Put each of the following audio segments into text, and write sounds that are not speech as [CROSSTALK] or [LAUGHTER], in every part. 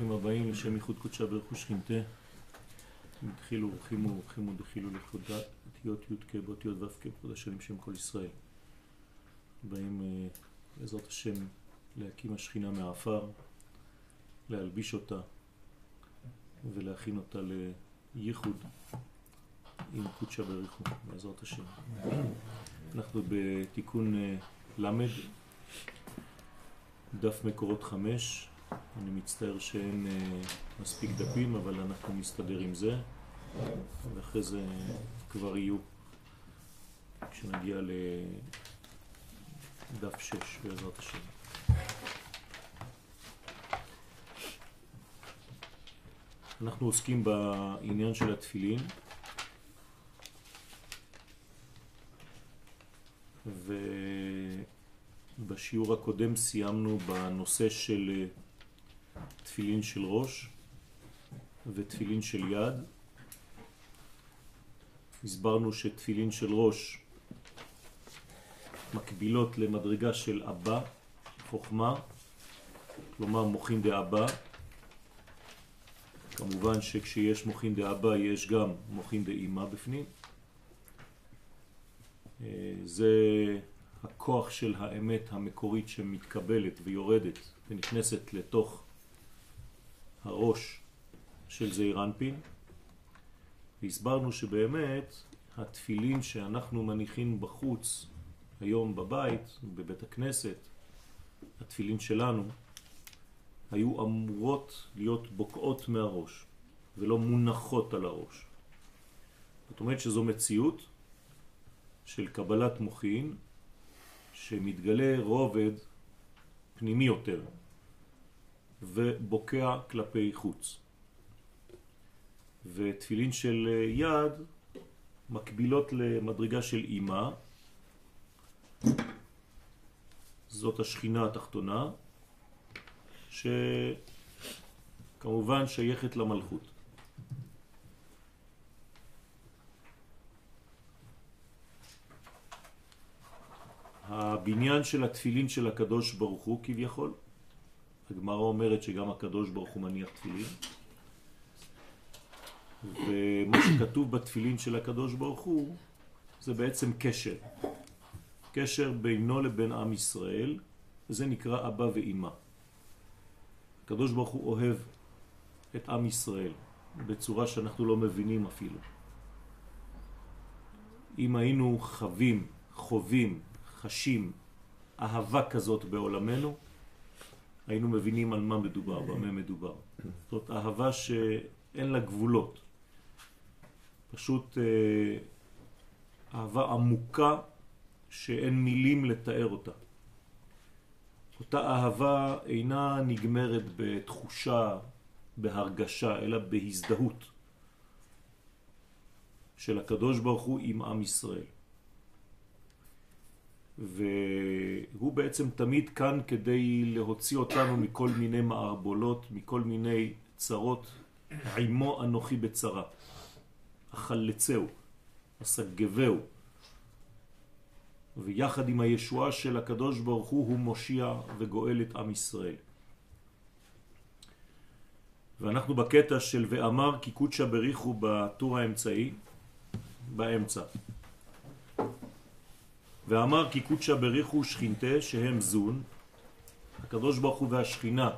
ברוכים הבאים לשם ייחוד קודשה ברכו שכינתה. התחילו אורחים ואורחים ודחילו לכבוד אותיות י"ק באותיות ו"ק כבוד השם שם כל ישראל. באים אה, בעזרת השם להקים השכינה מהעפר, להלביש אותה ולהכין אותה לייחוד עם קודשה ברכו בעזרת השם. אנחנו בתיקון אה, למד, דף מקורות חמש, אני מצטער שאין אה, מספיק דפים, אבל אנחנו נסתדר עם זה, ואחרי זה כבר יהיו, כשנגיע לדף שש בעזרת השם. אנחנו עוסקים בעניין של התפילין, ובשיעור הקודם סיימנו בנושא של אה, תפילין של ראש ותפילין של יד. הסברנו שתפילין של ראש מקבילות למדרגה של אבא, חוכמה, כלומר מוכין דאבא. כמובן שכשיש מוכין דאבא יש גם מוכין דאמא בפנים. אה, זה הכוח של האמת המקורית שמתקבלת ויורדת ונכנסת לתוך הראש של זעיר אנפין, והסברנו שבאמת התפילין שאנחנו מניחים בחוץ היום בבית, בבית הכנסת, התפילין שלנו, היו אמורות להיות בוקעות מהראש ולא מונחות על הראש. זאת אומרת שזו מציאות של קבלת מוחין שמתגלה רובד פנימי יותר, ובוקע כלפי חוץ. ותפילין של יד מקבילות למדרגה של אימה, זאת השכינה התחתונה, שכמובן שייכת למלכות. הבניין של התפילין של הקדוש ברוך הוא כביכול הגמרא אומרת שגם הקדוש ברוך הוא מניח תפילין. ומה שכתוב בתפילין של הקדוש ברוך הוא זה בעצם קשר. קשר בינו לבין עם ישראל, וזה נקרא אבא ואימא. הקדוש ברוך הוא אוהב את עם ישראל בצורה שאנחנו לא מבינים אפילו. אם היינו חווים, חווים, חשים אהבה כזאת בעולמנו, היינו מבינים על מה מדובר, במה מדובר. זאת אהבה שאין לה גבולות. פשוט אה, אהבה עמוקה שאין מילים לתאר אותה. אותה אהבה אינה נגמרת בתחושה, בהרגשה, אלא בהזדהות של הקדוש ברוך הוא עם עם ישראל. והוא בעצם תמיד כאן כדי להוציא אותנו מכל מיני מערבולות, מכל מיני צרות, עמו אנוכי בצרה, החלצהו, הסגבהו, ויחד עם הישועה של הקדוש ברוך הוא, הוא מושיע וגואל את עם ישראל. ואנחנו בקטע של ואמר כי קודשא בריחו בטור האמצעי, באמצע. ואמר כי קודשא בריחו שכינתה שהם זון, הקדוש ברוך הוא והשכינה.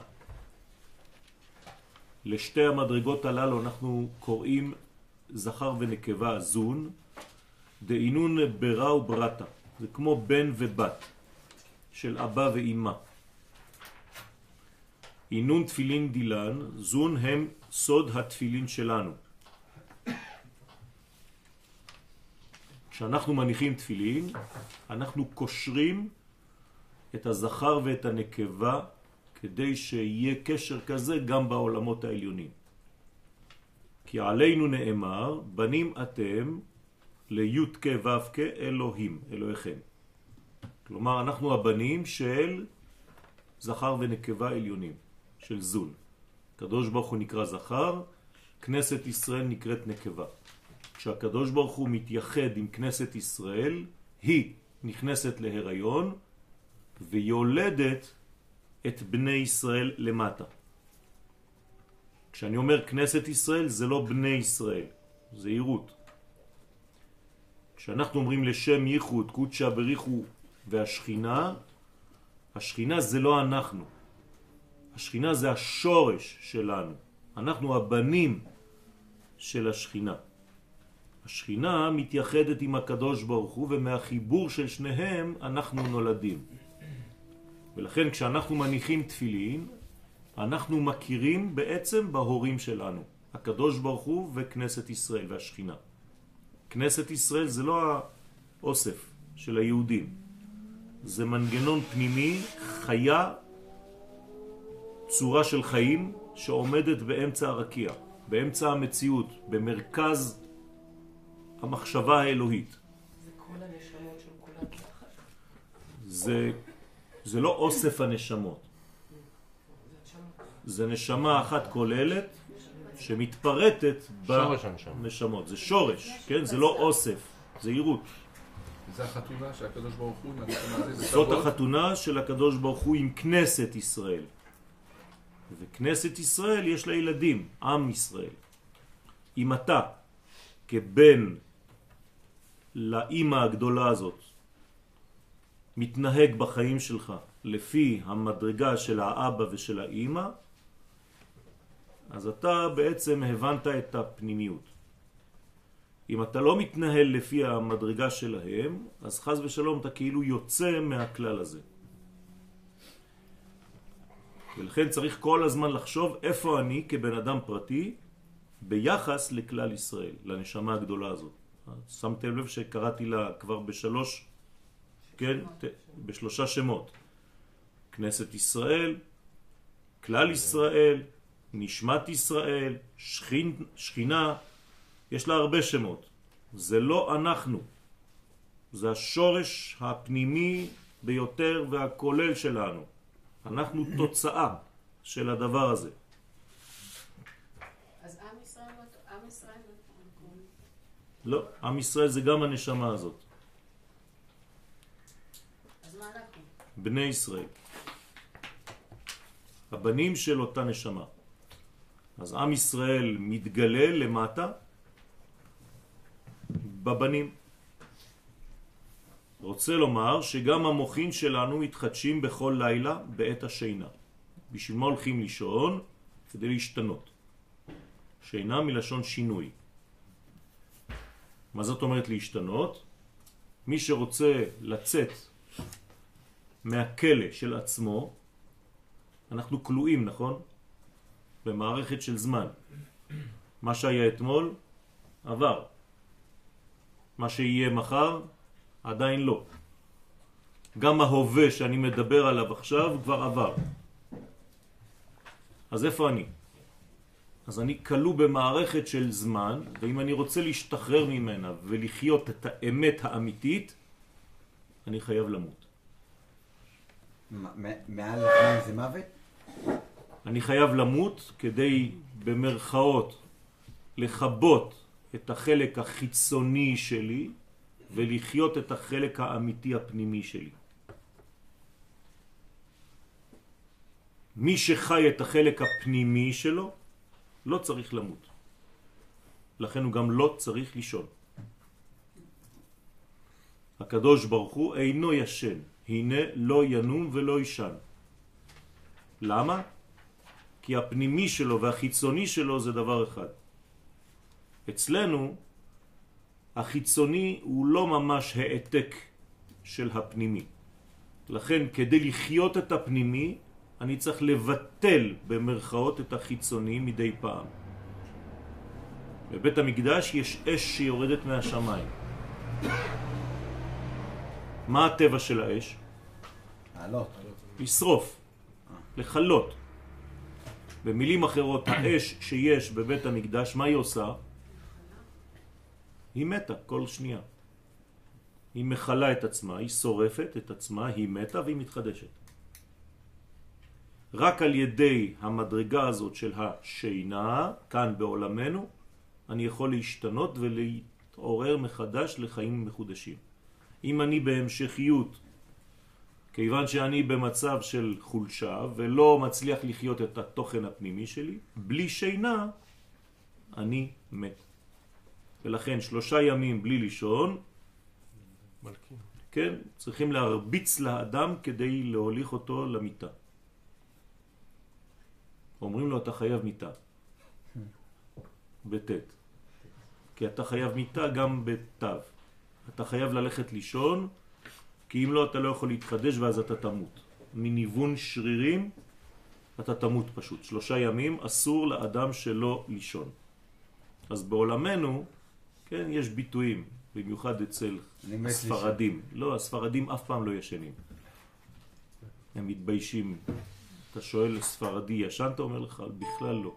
לשתי המדרגות הללו אנחנו קוראים זכר ונקבה זון, דאינון ברא וברתה, זה כמו בן ובת של אבא ואימא. אינון תפילין דילן, זון הם סוד התפילין שלנו. כשאנחנו מניחים תפילין, אנחנו קושרים את הזכר ואת הנקבה כדי שיהיה קשר כזה גם בעולמות העליונים. כי עלינו נאמר, בנים אתם לי"ק ו"ק אלוהים, אלוהיכם. כלומר, אנחנו הבנים של זכר ונקבה עליונים, של זון. קדוש ברוך הוא נקרא זכר, כנסת ישראל נקראת נקבה. כשהקדוש ברוך הוא מתייחד עם כנסת ישראל, היא נכנסת להיריון ויולדת את בני ישראל למטה. כשאני אומר כנסת ישראל זה לא בני ישראל, זה עירות. כשאנחנו אומרים לשם ייחוד, קודשה בריחו והשכינה, השכינה זה לא אנחנו. השכינה זה השורש שלנו. אנחנו הבנים של השכינה. השכינה מתייחדת עם הקדוש ברוך הוא ומהחיבור של שניהם אנחנו נולדים. ולכן כשאנחנו מניחים תפילין, אנחנו מכירים בעצם בהורים שלנו, הקדוש ברוך הוא וכנסת ישראל והשכינה. כנסת ישראל זה לא האוסף של היהודים, זה מנגנון פנימי, חיה, צורה של חיים שעומדת באמצע הרקיע, באמצע המציאות, במרכז המחשבה האלוהית. זה כל הנשמות של כולם? זה, זה לא אוסף הנשמות. זה נשמה אחת כוללת שמתפרטת. בנשמות. זה שורש, כן? זה לא אוסף, זה החתונה של הקדוש ברוך הוא, זאת. החתונה של הקדוש ברוך הוא עם כנסת ישראל. וכנסת ישראל יש לה ילדים, עם ישראל. אם אתה כבן לאימא הגדולה הזאת מתנהג בחיים שלך לפי המדרגה של האבא ושל האימא, אז אתה בעצם הבנת את הפנימיות. אם אתה לא מתנהל לפי המדרגה שלהם, אז חז ושלום אתה כאילו יוצא מהכלל הזה. ולכן צריך כל הזמן לחשוב איפה אני כבן אדם פרטי ביחס לכלל ישראל, לנשמה הגדולה הזאת. שמתם לב שקראתי לה כבר בשלוש, כן, ת- בשלושה שמות. כנסת ישראל, כלל ישראל, נשמת ישראל, שכין, שכינה, יש לה הרבה שמות. זה לא אנחנו, זה השורש הפנימי ביותר והכולל שלנו. אנחנו תוצאה של הדבר הזה. אז עם ישראל, לא- עם ישראל, לא- לא, עם ישראל זה גם הנשמה הזאת, אז מה אנחנו? בני ישראל. הבנים של אותה נשמה. אז עם ישראל מתגלה למטה בבנים. רוצה לומר שגם המוחין שלנו מתחדשים בכל לילה בעת השינה. בשביל מה הולכים לישון? כדי להשתנות. שינה מלשון שינוי. מה זאת אומרת להשתנות? מי שרוצה לצאת מהכלא של עצמו, אנחנו כלואים, נכון? במערכת של זמן. מה שהיה אתמול עבר. מה שיהיה מחר עדיין לא. גם ההווה שאני מדבר עליו עכשיו כבר עבר. אז איפה אני? אז אני כלוא במערכת של זמן, ואם אני רוצה להשתחרר ממנה ולחיות את האמת האמיתית, אני חייב למות. מעל הזמן זה מוות? אני חייב למות כדי במרכאות לכבות את החלק החיצוני שלי ולחיות את החלק האמיתי הפנימי שלי. מי שחי את החלק הפנימי שלו לא צריך למות. לכן הוא גם לא צריך לישון. הקדוש ברוך הוא אינו ישן, הנה לא ינום ולא ישן. למה? כי הפנימי שלו והחיצוני שלו זה דבר אחד. אצלנו החיצוני הוא לא ממש העתק של הפנימי. לכן כדי לחיות את הפנימי אני צריך לבטל במרכאות את החיצוני מדי פעם. בבית המקדש יש אש שיורדת מהשמיים. מה הטבע של האש? לעלות. לשרוף, לחלות. במילים אחרות, האש שיש בבית המקדש, מה היא עושה? היא מתה כל שנייה. היא מחלה את עצמה, היא שורפת את עצמה, היא מתה והיא מתחדשת. רק על ידי המדרגה הזאת של השינה, כאן בעולמנו, אני יכול להשתנות ולהתעורר מחדש לחיים מחודשים. אם אני בהמשכיות כיוון שאני במצב של חולשה ולא מצליח לחיות את התוכן הפנימי שלי, בלי שינה אני מת. ולכן שלושה ימים בלי לישון, מלכים. כן, צריכים להרביץ לאדם כדי להוליך אותו למיטה. אומרים לו אתה חייב מיטה. בטית. כי אתה חייב מיטה גם בתו. אתה חייב ללכת לישון, כי אם לא אתה לא יכול להתחדש ואז אתה תמות. מניוון שרירים אתה תמות פשוט. שלושה ימים אסור לאדם שלא לישון. אז בעולמנו, כן, יש ביטויים, במיוחד אצל הספרדים. לא, הספרדים אף פעם לא ישנים. הם מתביישים. אתה שואל ספרדי ישן, אתה אומר לך, בכלל לא.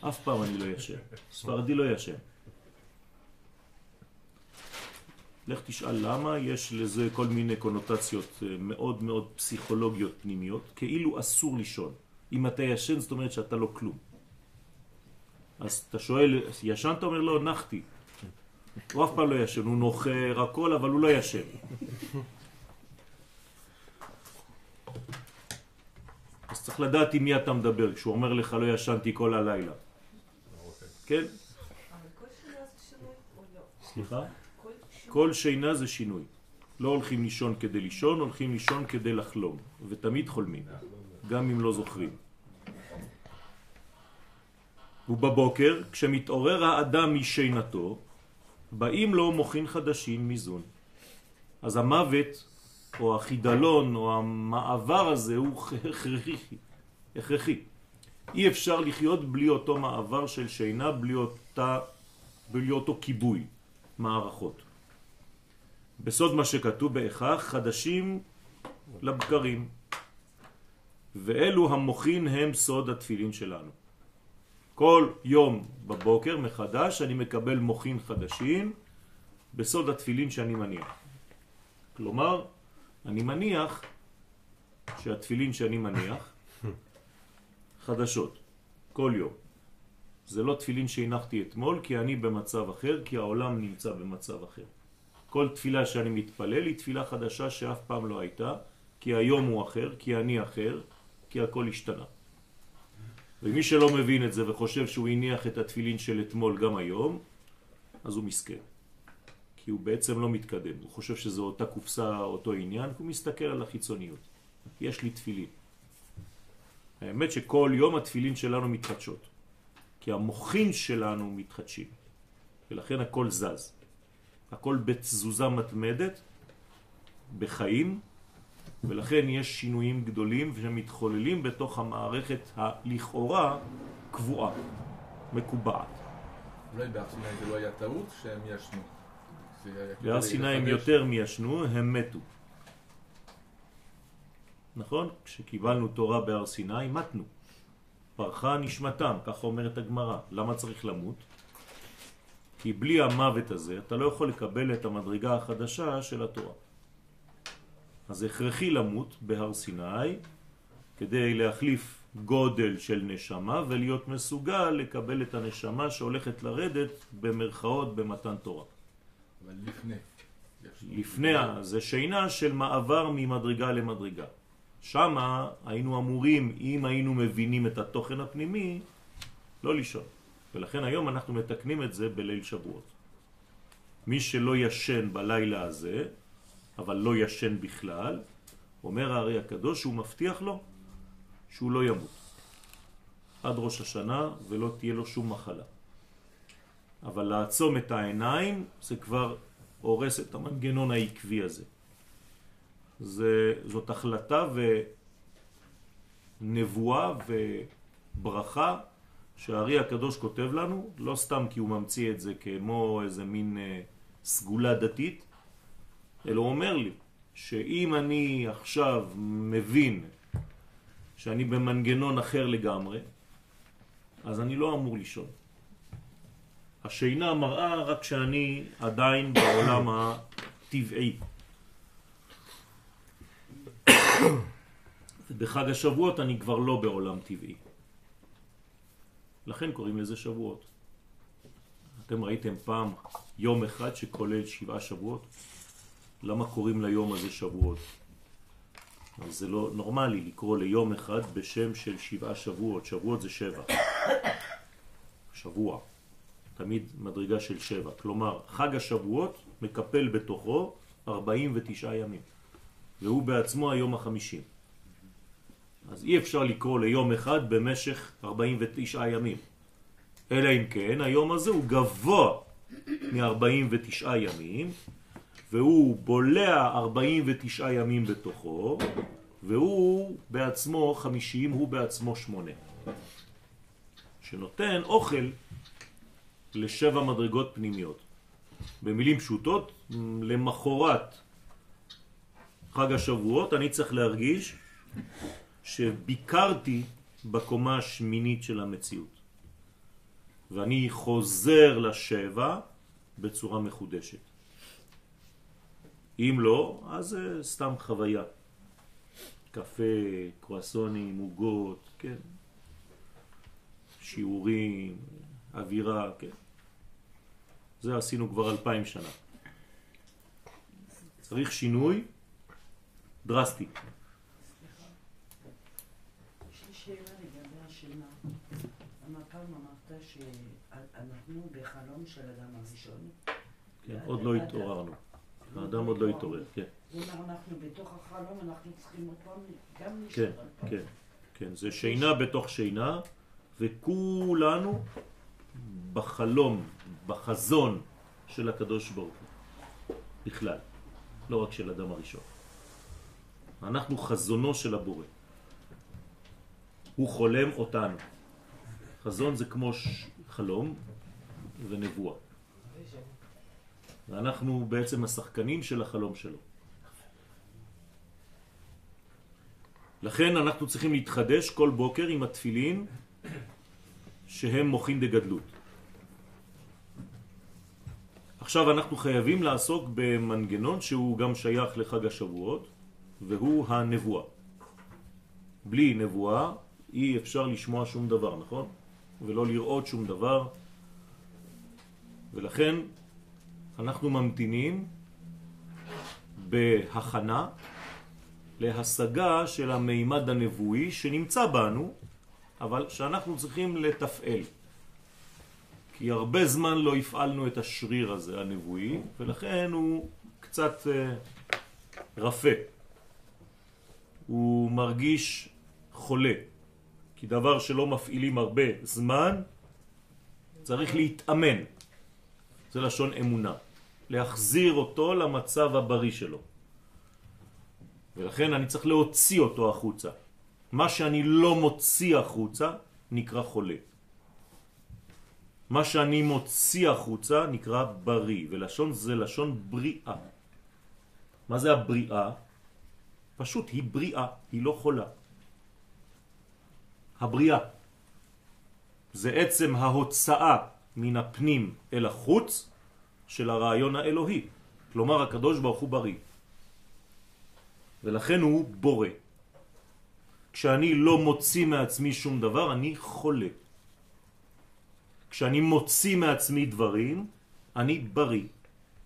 אף פעם אני לא ישן. ספרדי לא ישן. לך תשאל למה, יש לזה כל מיני קונוטציות אה, מאוד מאוד פסיכולוגיות פנימיות, כאילו אסור לישון. אם אתה ישן זאת אומרת שאתה לא כלום. אז אתה שואל, ישן? אתה אומר לו, נחתי. הוא אף פעם לא ישן, הוא נוחר הכל, אבל הוא לא ישן. צריך לדעת עם מי אתה מדבר, כשהוא אומר לך לא ישנתי כל הלילה. כן? סליחה? כל שינה זה שינוי. לא הולכים לישון כדי לישון, הולכים לישון כדי לחלום. ותמיד חולמים, גם אם לא זוכרים. ובבוקר, כשמתעורר האדם משינתו, באים לו מוחין חדשים מזון. אז המוות, או החידלון, או המעבר הזה, הוא הכרחי. הכרחי. אי אפשר לחיות בלי אותו מעבר של שינה, בלי, אותה, בלי אותו כיבוי מערכות. בסוד מה שכתוב בהכרח, חדשים לבקרים. ואלו המוחין הם סוד התפילין שלנו. כל יום בבוקר מחדש אני מקבל מוחין חדשים בסוד התפילין שאני מניח. כלומר, אני מניח שהתפילין שאני מניח [LAUGHS] חדשות, כל יום. זה לא תפילין שהנחתי אתמול כי אני במצב אחר, כי העולם נמצא במצב אחר. כל תפילה שאני מתפלל היא תפילה חדשה שאף פעם לא הייתה, כי היום הוא אחר, כי אני אחר, כי הכל השתנה. ומי שלא מבין את זה וחושב שהוא הניח את התפילין של אתמול גם היום, אז הוא מסכן. כי הוא בעצם לא מתקדם. הוא חושב שזו אותה קופסה, אותו עניין, הוא מסתכל על החיצוניות. יש לי תפילין. האמת שכל יום התפילין שלנו מתחדשות. כי המוחין שלנו מתחדשים. ולכן הכל זז. הכל בתזוזה מתמדת, בחיים, ולכן יש שינויים גדולים שמתחוללים בתוך המערכת הלכאורה קבועה, מקובעת. אולי סיני זה לא היה טעות שהם ישנו. בהר סיני הם. יותר מישנו, הם מתו. נכון? כשקיבלנו תורה בהר סיני, מתנו. פרחה נשמתם, ככה אומרת הגמרא. למה צריך למות? כי בלי המוות הזה אתה לא יכול לקבל את המדרגה החדשה של התורה. אז הכרחי למות בהר סיני כדי להחליף גודל של נשמה ולהיות מסוגל לקבל את הנשמה שהולכת לרדת במרכאות במתן תורה. לפני. לפני זה שינה של מעבר ממדרגה למדרגה. שמה היינו אמורים, אם היינו מבינים את התוכן הפנימי, לא לישון. ולכן היום אנחנו מתקנים את זה בליל שבועות. מי שלא ישן בלילה הזה, אבל לא ישן בכלל, אומר הארי הקדוש שהוא מבטיח לו שהוא לא ימות. עד ראש השנה ולא תהיה לו שום מחלה. אבל לעצום את העיניים זה כבר הורס את המנגנון העקבי הזה. זה, זאת החלטה ונבואה וברכה שהארי הקדוש כותב לנו, לא סתם כי הוא ממציא את זה כמו איזה מין אה, סגולה דתית, אלא הוא אומר לי שאם אני עכשיו מבין שאני במנגנון אחר לגמרי, אז אני לא אמור לישון. השינה מראה רק שאני עדיין בעולם הטבעי. ובחג השבועות אני כבר לא בעולם טבעי. לכן קוראים לזה שבועות. אתם ראיתם פעם יום אחד שכולל שבעה שבועות? למה קוראים ליום הזה שבועות? אז זה לא נורמלי לקרוא ליום אחד בשם של שבעה שבועות, שבועות זה שבע. שבוע, תמיד מדרגה של שבע. כלומר, חג השבועות מקפל בתוכו 49 ימים, והוא בעצמו היום החמישים. אז אי אפשר לקרוא ליום אחד במשך 49 ימים. אלא אם כן, היום הזה הוא גבוה מ-49 ימים, והוא בולע 49 ימים בתוכו, והוא בעצמו 50, הוא בעצמו 8. שנותן אוכל לשבע מדרגות פנימיות. במילים פשוטות, למחורת חג השבועות אני צריך להרגיש שביקרתי בקומה השמינית של המציאות. ואני חוזר לשבע בצורה מחודשת. אם לא, אז זה סתם חוויה. קפה, קרואסונים, עוגות, כן. שיעורים, אווירה, כן. זה עשינו כבר אלפיים שנה. צריך שינוי דרסטי. פעם אמרת שאנחנו בחלום של אדם הראשון? כן, עוד לא התעוררנו. האדם עוד לא התעורר, כן. אומרת, אנחנו בתוך החלום, אנחנו צריכים עוד פעם גם כן, להישאר. כן, כן. זה שינה בתוך שינה, וכולנו בחלום, בחזון של הקדוש ברוך הוא, בכלל, לא רק של אדם הראשון. אנחנו חזונו של הבורא. הוא חולם אותנו. חזון זה כמו ש... חלום ונבואה. ואנחנו בעצם השחקנים של החלום שלו. לכן אנחנו צריכים להתחדש כל בוקר עם התפילין שהם מוכין דגדלות. עכשיו אנחנו חייבים לעסוק במנגנון שהוא גם שייך לחג השבועות והוא הנבואה. בלי נבואה אי אפשר לשמוע שום דבר, נכון? ולא לראות שום דבר ולכן אנחנו ממתינים בהכנה להשגה של המימד הנבואי שנמצא בנו, אבל שאנחנו צריכים לתפעל. כי הרבה זמן לא הפעלנו את השריר הזה הנבואי, ולכן הוא קצת אה, רפה. הוא מרגיש חולה, כי דבר שלא מפעילים הרבה זמן, צריך להתאמן. זה לשון אמונה. להחזיר אותו למצב הבריא שלו. ולכן אני צריך להוציא אותו החוצה. מה שאני לא מוציא החוצה נקרא חולה. מה שאני מוציא החוצה נקרא בריא, ולשון זה לשון בריאה. מה זה הבריאה? פשוט היא בריאה, היא לא חולה. הבריאה זה עצם ההוצאה מן הפנים אל החוץ של הרעיון האלוהי. כלומר, הקדוש ברוך הוא בריא. ולכן הוא בורא. כשאני לא מוציא מעצמי שום דבר, אני חולה. כשאני מוציא מעצמי דברים, אני בריא.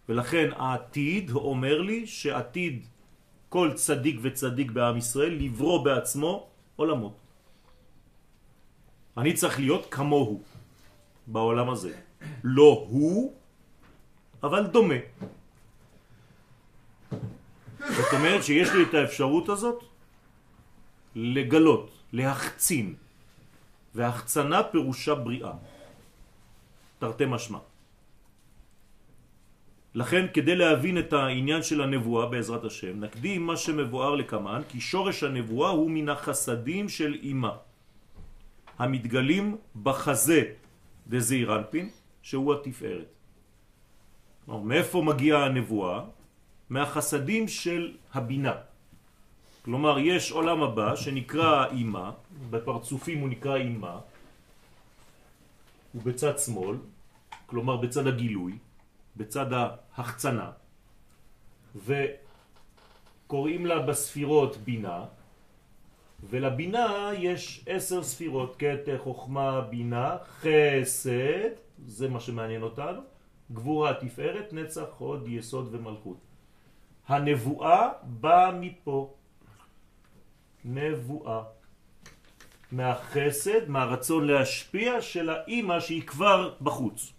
ולכן העתיד אומר לי שעתיד כל צדיק וצדיק בעם ישראל לברוא בעצמו עולמות. אני צריך להיות כמוהו בעולם הזה. לא הוא, אבל דומה. זאת אומרת שיש לי את האפשרות הזאת לגלות, להחצין, והחצנה פירושה בריאה, תרתי משמע. לכן כדי להבין את העניין של הנבואה בעזרת השם, נקדים מה שמבואר לקמן, כי שורש הנבואה הוא מן החסדים של אימה, המתגלים בחזה דזעיר אנפין, שהוא התפארת. מאיפה מגיעה הנבואה? מהחסדים של הבינה. כלומר, יש עולם הבא שנקרא אימה, בפרצופים הוא נקרא אימה, הוא בצד שמאל, כלומר בצד הגילוי, בצד ההחצנה, וקוראים לה בספירות בינה, ולבינה יש עשר ספירות, קטע, חוכמה, בינה, חסד, זה מה שמעניין אותנו, גבורה, תפארת, נצח, הוד, יסוד ומלכות. הנבואה באה מפה. נבואה. מהחסד, מהרצון להשפיע של האימא שהיא כבר בחוץ.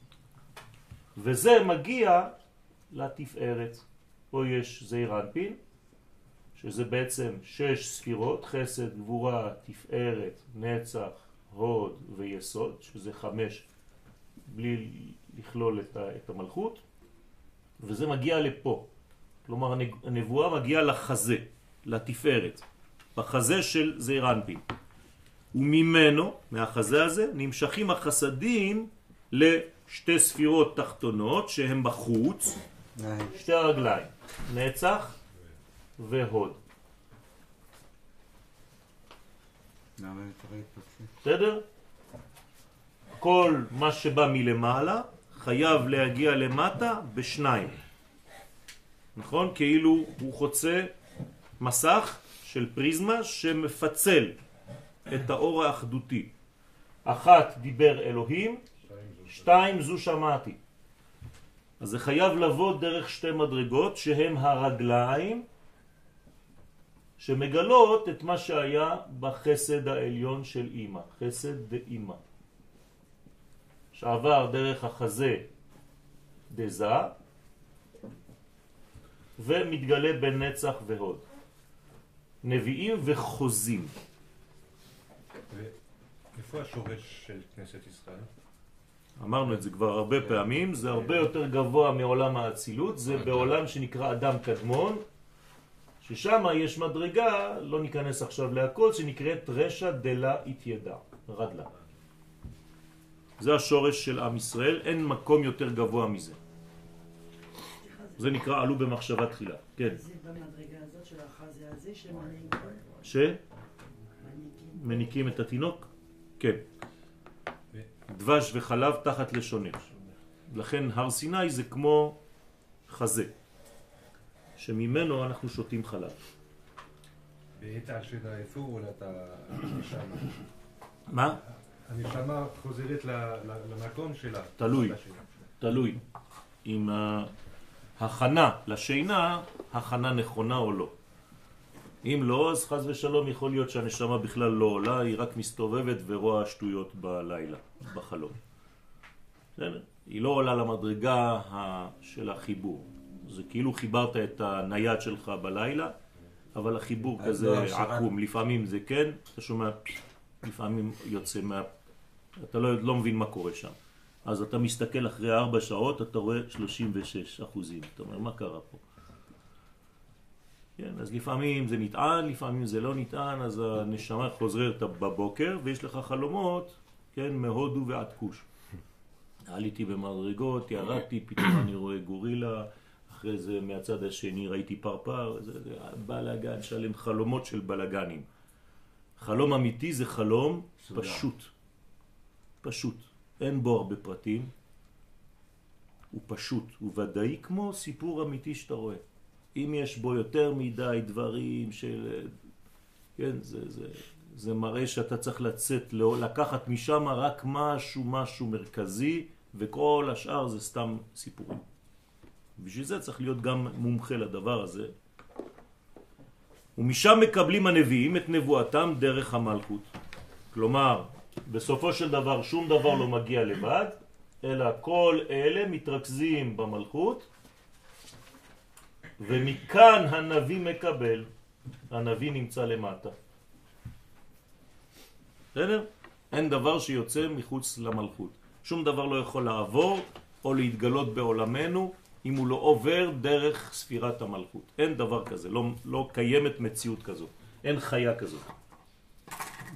וזה מגיע לתפארת. פה יש זעיר אנפין, שזה בעצם שש ספירות, חסד, גבורה, תפארת, נצח, הוד ויסוד, שזה חמש בלי לכלול את, ה, את המלכות, וזה מגיע לפה. כלומר הנבואה מגיעה לחזה, לתפארת, בחזה של זעיר אנפין. וממנו, מהחזה הזה, נמשכים החסדים לשתי ספירות תחתונות שהן בחוץ, שתי הרגליים, נצח והוד. בסדר? כל מה שבא מלמעלה חייב להגיע למטה בשניים. נכון? כאילו הוא חוצה מסך של פריזמה שמפצל את האור האחדותי. אחת דיבר אלוהים, שתיים זו שמעתי. אז זה חייב לבוא דרך שתי מדרגות שהן הרגליים שמגלות את מה שהיה בחסד העליון של אימא, חסד דאימא. שעבר דרך החזה דזה ומתגלה בנצח והוד. נביאים וחוזים. איפה השורש של כנסת ישראל? אמרנו את זה כבר הרבה פעמים, זה הרבה יותר גבוה מעולם האצילות, זה בעולם שנקרא אדם קדמון, ששם יש מדרגה, לא ניכנס עכשיו להכל, שנקראת רשע דלה התיידע, רדלה. זה השורש של עם ישראל, אין מקום יותר גבוה מזה. זה נקרא עלו במחשבה תחילה. כן. זה במדרגה הזאת של החזה הזה שמנהיגים? ש? מניקים את התינוק? כן. דבש וחלב תחת לשונך. לכן הר סיני זה כמו חזה, שממנו אנחנו שותים חלב. בעת השאלה איפה עולת הנשמה? מה? הנשמה חוזרת למקום שלה. תלוי, תלוי. אם ההכנה לשינה, הכנה נכונה או לא. אם לא, אז חז ושלום יכול להיות שהנשמה בכלל לא עולה, היא רק מסתובבת ורואה שטויות בלילה, בחלום. היא לא עולה למדרגה של החיבור. זה כאילו חיברת את הנייד שלך בלילה, אבל החיבור כזה לא עקום. לפעמים זה כן, אתה שומע, לפעמים יוצא מה... אתה לא, לא מבין מה קורה שם. אז אתה מסתכל אחרי ארבע שעות, אתה רואה 36 אחוזים. אתה אומר, מה קרה פה? כן, אז לפעמים זה נטען, לפעמים זה לא נטען, אז הנשמה חוזרת בבוקר ויש לך חלומות, כן, מהודו ועד כוש. עליתי במדרגות, ירדתי, פתאום אני רואה גורילה, אחרי זה מהצד השני ראיתי פרפר, זה, זה בלגן שלם, חלומות של בלגנים. חלום אמיתי זה חלום סודר. פשוט. פשוט. אין בו הרבה פרטים. הוא פשוט, הוא ודאי כמו סיפור אמיתי שאתה רואה. אם יש בו יותר מדי דברים של... כן, זה, זה, זה מראה שאתה צריך לצאת, לקחת משם רק משהו, משהו מרכזי, וכל השאר זה סתם סיפורים. בשביל זה צריך להיות גם מומחה לדבר הזה. ומשם מקבלים הנביאים את נבואתם דרך המלכות. כלומר, בסופו של דבר שום דבר לא מגיע לבד, אלא כל אלה מתרכזים במלכות, ומכאן הנביא מקבל, הנביא נמצא למטה. בסדר? אין דבר שיוצא מחוץ למלכות. שום דבר לא יכול לעבור או להתגלות בעולמנו אם הוא לא עובר דרך ספירת המלכות. אין דבר כזה, לא, לא קיימת מציאות כזאת. אין חיה כזאת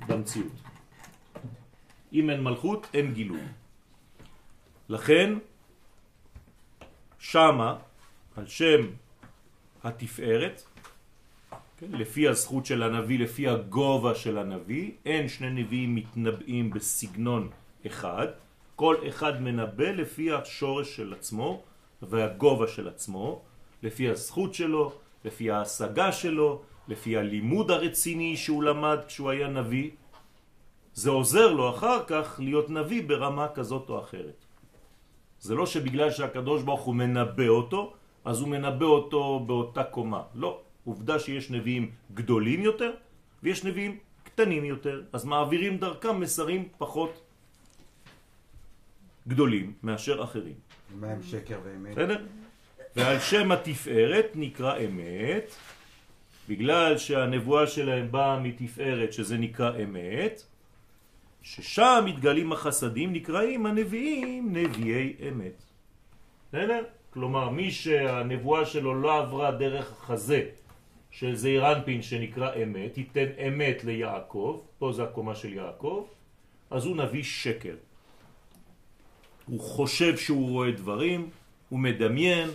במציאות. אם אין מלכות, אין גילוי. לכן, שמה, על שם התפארת, כן, לפי הזכות של הנביא, לפי הגובה של הנביא, אין שני נביאים מתנבאים בסגנון אחד, כל אחד מנבא לפי השורש של עצמו והגובה של עצמו, לפי הזכות שלו, לפי ההשגה שלו, לפי הלימוד הרציני שהוא למד כשהוא היה נביא, זה עוזר לו אחר כך להיות נביא ברמה כזאת או אחרת. זה לא שבגלל שהקדוש ברוך הוא מנבא אותו, אז הוא מנבא אותו באותה קומה. לא, עובדה שיש נביאים גדולים יותר ויש נביאים קטנים יותר, אז מעבירים דרכם מסרים פחות גדולים מאשר אחרים. מה עם שקר ואמת? בסדר? ועל שם התפארת נקרא אמת, בגלל שהנבואה שלהם באה מתפארת שזה נקרא אמת, ששם מתגלים החסדים נקראים הנביאים נביאי אמת. בסדר? כלומר, מי שהנבואה שלו לא עברה דרך החזה של זעיר אנפין שנקרא אמת, ייתן אמת ליעקב, פה זה הקומה של יעקב, אז הוא נביא שקר. הוא חושב שהוא רואה דברים, הוא מדמיין,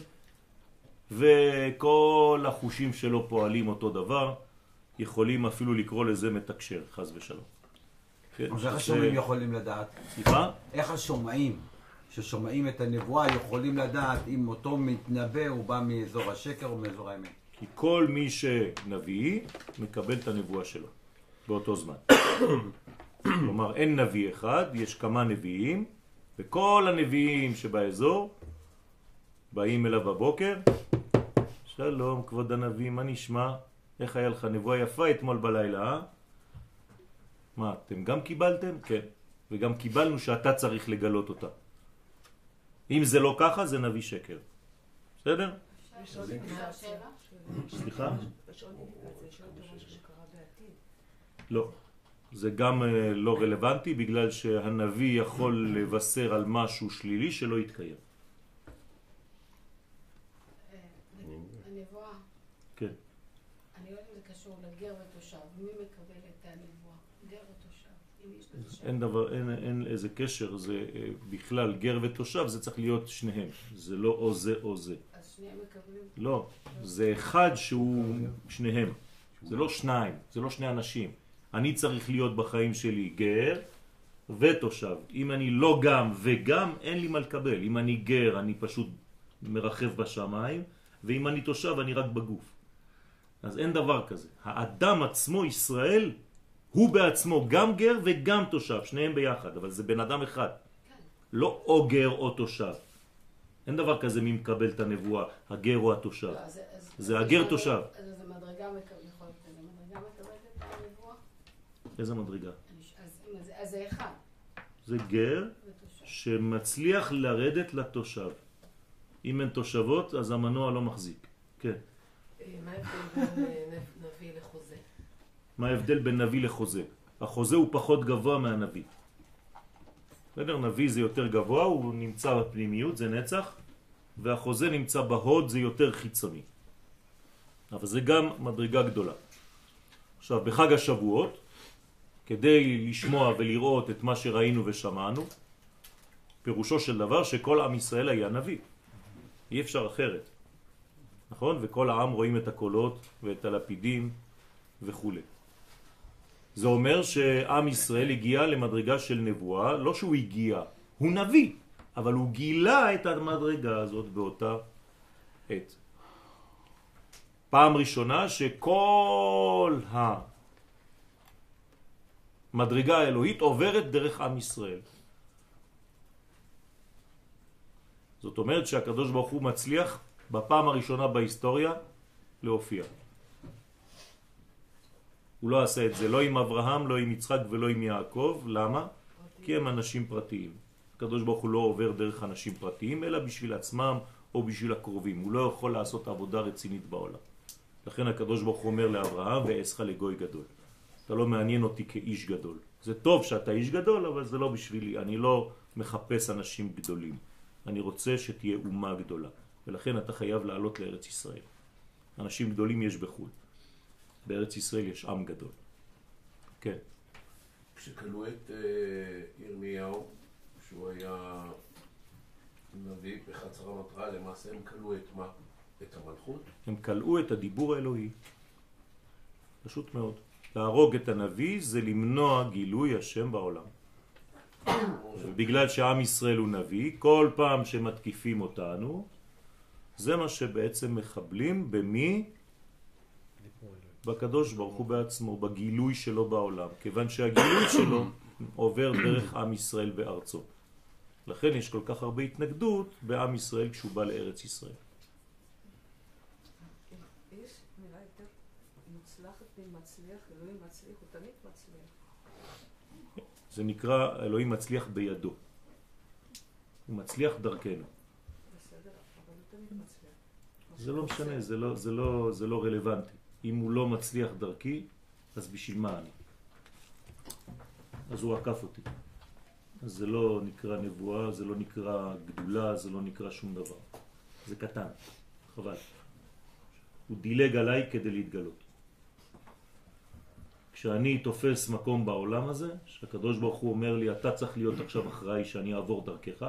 וכל החושים שלו פועלים אותו דבר, יכולים אפילו לקרוא לזה מתקשר, חז ושלום. כן, אז איך השומעים יכולים לדעת? סליחה? איך השומעים ששומעים את הנבואה יכולים לדעת אם אותו מתנבא הוא בא מאזור השקר או מאזור האמת? כי כל מי שנביא מקבל את הנבואה שלו באותו זמן. [COUGHS] כלומר, אין נביא אחד, יש כמה נביאים, וכל הנביאים שבאזור באים אליו בבוקר, שלום, כבוד הנביא, מה נשמע? איך היה לך נבואה יפה אתמול בלילה, אה? מה, אתם גם קיבלתם? כן. וגם קיבלנו שאתה צריך לגלות אותה. אם זה לא ככה, זה נביא שקר. בסדר? סליחה? לא. זה גם אה, לא רלוונטי בגלל שהנביא יכול לבשר על משהו שלילי שלא יתקיים. אה, הנבואה, כן. אני לא יודעת אם זה קשור לגר ותושב. מי מקבל את הנבואה? גר או תושב? אם יש בזה שם. אין דבר, אין, אין איזה קשר, זה אה, בכלל גר ותושב, זה צריך להיות שניהם. זה לא או זה או זה. אז שניהם מקבלים. לא, זה אחד שהוא שניהם. זה לא שניים, זה לא שני אנשים. אני צריך להיות בחיים שלי גר ותושב. אם אני לא גם וגם, אין לי מה לקבל. אם אני גר, אני פשוט מרחב בשמיים, ואם אני תושב, אני רק בגוף. אז אין דבר כזה. האדם עצמו, ישראל, הוא בעצמו גם גר וגם תושב, שניהם ביחד, אבל זה בן אדם אחד. לא או גר או תושב. אין דבר כזה מי מקבל את הנבואה, הגר או התושב. לא, זה הגר תושב. אז איזה מדרגה מקבלת את הנבואה? איזה מדרגה? אז זה- אחד זה גר. שמצליח לרדת לתושב. אם אין תושבות, אז המנוע לא מחזיק. כן. אה, מה ההבדל בין אה, נב- נביא לחוזה? מה ההבדל בין נביא לחוזה? החוזה הוא פחות גבוה מהנביא. בסדר? נביא זה יותר גבוה, הוא נמצא בפנימיות, זה נצח, והחוזה נמצא בהוד, זה יותר חיצוני. אבל זה גם מדרגה גדולה. עכשיו, בחג השבועות, כדי לשמוע ולראות את מה שראינו ושמענו, פירושו של דבר שכל עם ישראל היה נביא. אי אפשר אחרת. נכון? וכל העם רואים את הקולות ואת הלפידים וכו'. זה אומר שעם ישראל הגיע למדרגה של נבואה, לא שהוא הגיע, הוא נביא, אבל הוא גילה את המדרגה הזאת באותה עת. פעם ראשונה שכל המדרגה האלוהית עוברת דרך עם ישראל. זאת אומרת שהקדוש ברוך הוא מצליח בפעם הראשונה בהיסטוריה להופיע. הוא לא עשה את זה לא עם אברהם, לא עם יצחק ולא עם יעקב. למה? כי הם אנשים פרטיים. הקדוש ברוך הוא לא עובר דרך אנשים פרטיים, אלא בשביל עצמם או בשביל הקרובים. הוא לא יכול לעשות עבודה רצינית בעולם. לכן הקדוש ברוך הוא אומר לאברהם, ואעשך לגוי גדול. אתה לא מעניין אותי כאיש גדול. זה טוב שאתה איש גדול, אבל זה לא בשבילי. אני לא מחפש אנשים גדולים. אני רוצה שתהיה אומה גדולה. ולכן אתה חייב לעלות לארץ ישראל. אנשים גדולים יש בחו"ל. בארץ ישראל יש עם גדול. כן. כשכלו את אה, ירמיהו, שהוא היה נביא בחצר המטרה, למעשה הם כלו את מה? את המלכות? הם קלעו את הדיבור האלוהי. פשוט מאוד. להרוג את הנביא זה למנוע גילוי השם בעולם. בגלל שעם ישראל הוא נביא, כל פעם שמתקיפים אותנו, זה מה שבעצם מחבלים במי? בקדוש ברוך הוא בעצמו, בגילוי שלו בעולם, כיוון שהגילוי [COUGHS] שלו עובר דרך עם ישראל בארצו. לכן יש כל כך הרבה התנגדות בעם ישראל כשהוא בא לארץ ישראל. יש מילה יותר מוצלחת ממצליח, אלוהים מצליח, הוא מצליח. זה נקרא אלוהים מצליח בידו. הוא מצליח דרכנו. בסדר, אבל הוא תמיד מצליח. זה לא משנה, זה לא, זה לא, זה לא רלוונטי. אם הוא לא מצליח דרכי, אז בשביל מה אני? אז הוא עקף אותי. אז זה לא נקרא נבואה, זה לא נקרא גדולה, זה לא נקרא שום דבר. זה קטן, חבל. הוא דילג עליי כדי להתגלות. כשאני תופס מקום בעולם הזה, שהקדוש ברוך הוא אומר לי, אתה צריך להיות עכשיו אחראי שאני אעבור דרכך,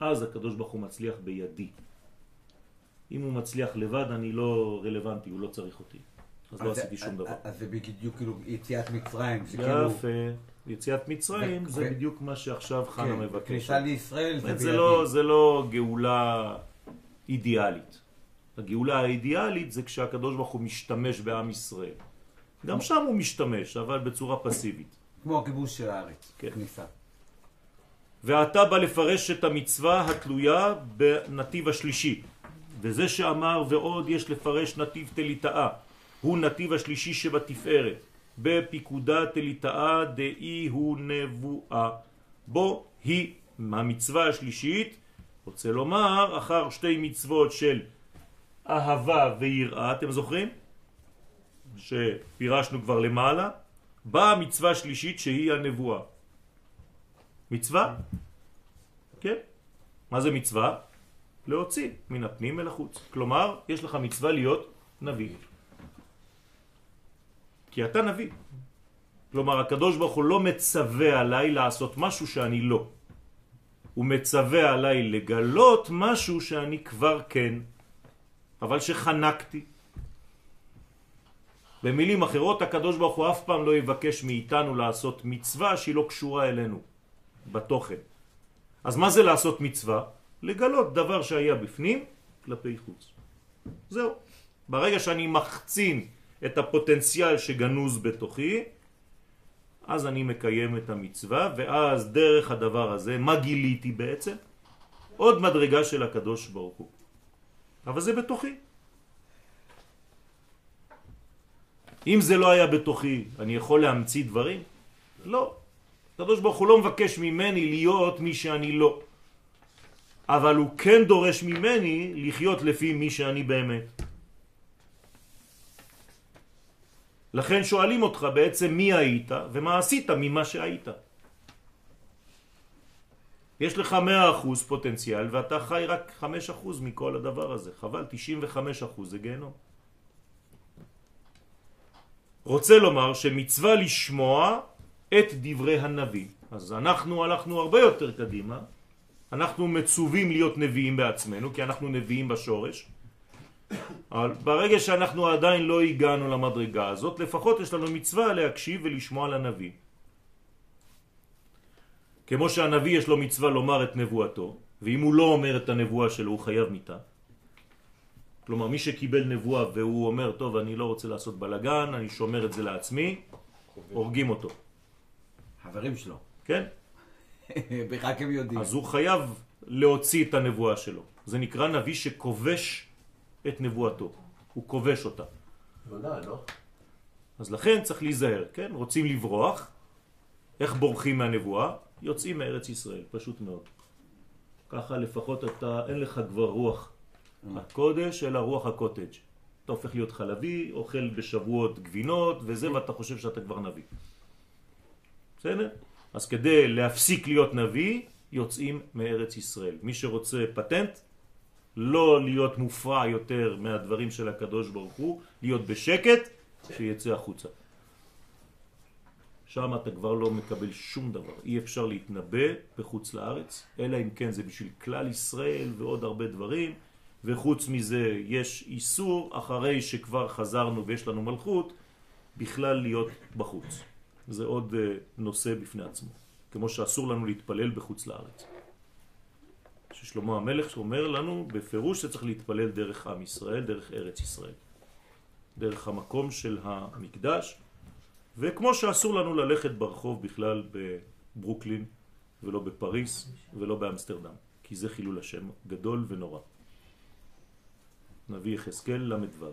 אז הקדוש ברוך הוא מצליח בידי. אם הוא מצליח לבד, אני לא רלוונטי, הוא לא צריך אותי. אז לא עשיתי שום דבר. אז זה בדיוק כאילו יציאת מצרים, זה כאילו... יפה, יציאת מצרים זה בדיוק מה שעכשיו חנה כן, מבקשת. כניסה לישראל זה. זה לא, זה לא גאולה אידיאלית. הגאולה האידיאלית זה כשהקדוש ברוך הוא משתמש בעם ישראל. גם שם הוא משתמש, אבל בצורה פסיבית. כמו הכיבוש של הארץ, כן. כניסה. ואתה בא לפרש את המצווה התלויה בנתיב השלישי. וזה שאמר ועוד יש לפרש נתיב תליטאה, הוא נתיב השלישי שבתפארת. בפיקודה תליטאה דאי הוא נבואה. בו היא המצווה השלישית, רוצה לומר, אחר שתי מצוות של אהבה ויראה, אתם זוכרים? שפירשנו כבר למעלה, באה המצווה השלישית שהיא הנבואה. מצווה? כן. מה זה מצווה? להוציא מן הפנים אל החוץ. כלומר, יש לך מצווה להיות נביא. כי אתה נביא. כלומר, הקדוש ברוך הוא לא מצווה עליי לעשות משהו שאני לא. הוא מצווה עליי לגלות משהו שאני כבר כן, אבל שחנקתי. במילים אחרות, הקדוש ברוך הוא אף פעם לא יבקש מאיתנו לעשות מצווה שהיא לא קשורה אלינו, בתוכן. אז מה זה לעשות מצווה? לגלות דבר שהיה בפנים כלפי חוץ. זהו. ברגע שאני מחצין את הפוטנציאל שגנוז בתוכי, אז אני מקיים את המצווה, ואז דרך הדבר הזה, מה גיליתי בעצם? עוד מדרגה של הקדוש ברוך הוא. אבל זה בתוכי. אם זה לא היה בתוכי, אני יכול להמציא דברים? לא. הקדוש ברוך הוא לא מבקש ממני להיות מי שאני לא. אבל הוא כן דורש ממני לחיות לפי מי שאני באמת. לכן שואלים אותך בעצם מי היית ומה עשית ממה שהיית. יש לך 100% פוטנציאל ואתה חי רק 5% מכל הדבר הזה. חבל, 95% זה גיהנום. רוצה לומר שמצווה לשמוע את דברי הנביא. אז אנחנו הלכנו הרבה יותר קדימה. אנחנו מצווים להיות נביאים בעצמנו, כי אנחנו נביאים בשורש. אבל ברגע שאנחנו עדיין לא הגענו למדרגה הזאת, לפחות יש לנו מצווה להקשיב ולשמוע לנביא. כמו שהנביא יש לו מצווה לומר את נבואתו, ואם הוא לא אומר את הנבואה שלו הוא חייב מיתה. כלומר, מי שקיבל נבואה והוא אומר, טוב, אני לא רוצה לעשות בלגן, אני שומר את זה לעצמי, הורגים אותו. חברים שלו. כן? [LAUGHS] רק הם יודעים. אז הוא חייב להוציא את הנבואה שלו. זה נקרא נביא שכובש את נבואתו. הוא כובש אותה. ודאי, לא? אז לכן צריך להיזהר, כן? רוצים לברוח, איך בורחים מהנבואה? יוצאים מארץ ישראל, פשוט מאוד. ככה לפחות אתה, אין לך כבר רוח הקודש, אלא רוח הקוטג'. אתה הופך להיות חלבי, אוכל בשבועות גבינות וזה, ואתה חושב שאתה כבר נביא. בסדר? אז כדי להפסיק להיות נביא, יוצאים מארץ ישראל. מי שרוצה פטנט, לא להיות מופרע יותר מהדברים של הקדוש ברוך הוא, להיות בשקט, שיצא החוצה. שם אתה כבר לא מקבל שום דבר. אי אפשר להתנבא בחוץ לארץ, אלא אם כן זה בשביל כלל ישראל ועוד הרבה דברים, וחוץ מזה יש איסור אחרי שכבר חזרנו ויש לנו מלכות, בכלל להיות בחוץ. זה עוד אה, נושא בפני עצמו. כמו שאסור לנו להתפלל בחוץ לארץ. ששלמה המלך שאומר לנו בפירוש שצריך להתפלל דרך עם ישראל, דרך ארץ ישראל. דרך המקום של המקדש, וכמו שאסור לנו ללכת ברחוב בכלל בברוקלין, ולא בפריס, ולא באמסטרדם, כי זה חילול השם גדול ונורא. נביא יחזקאל ל"ו.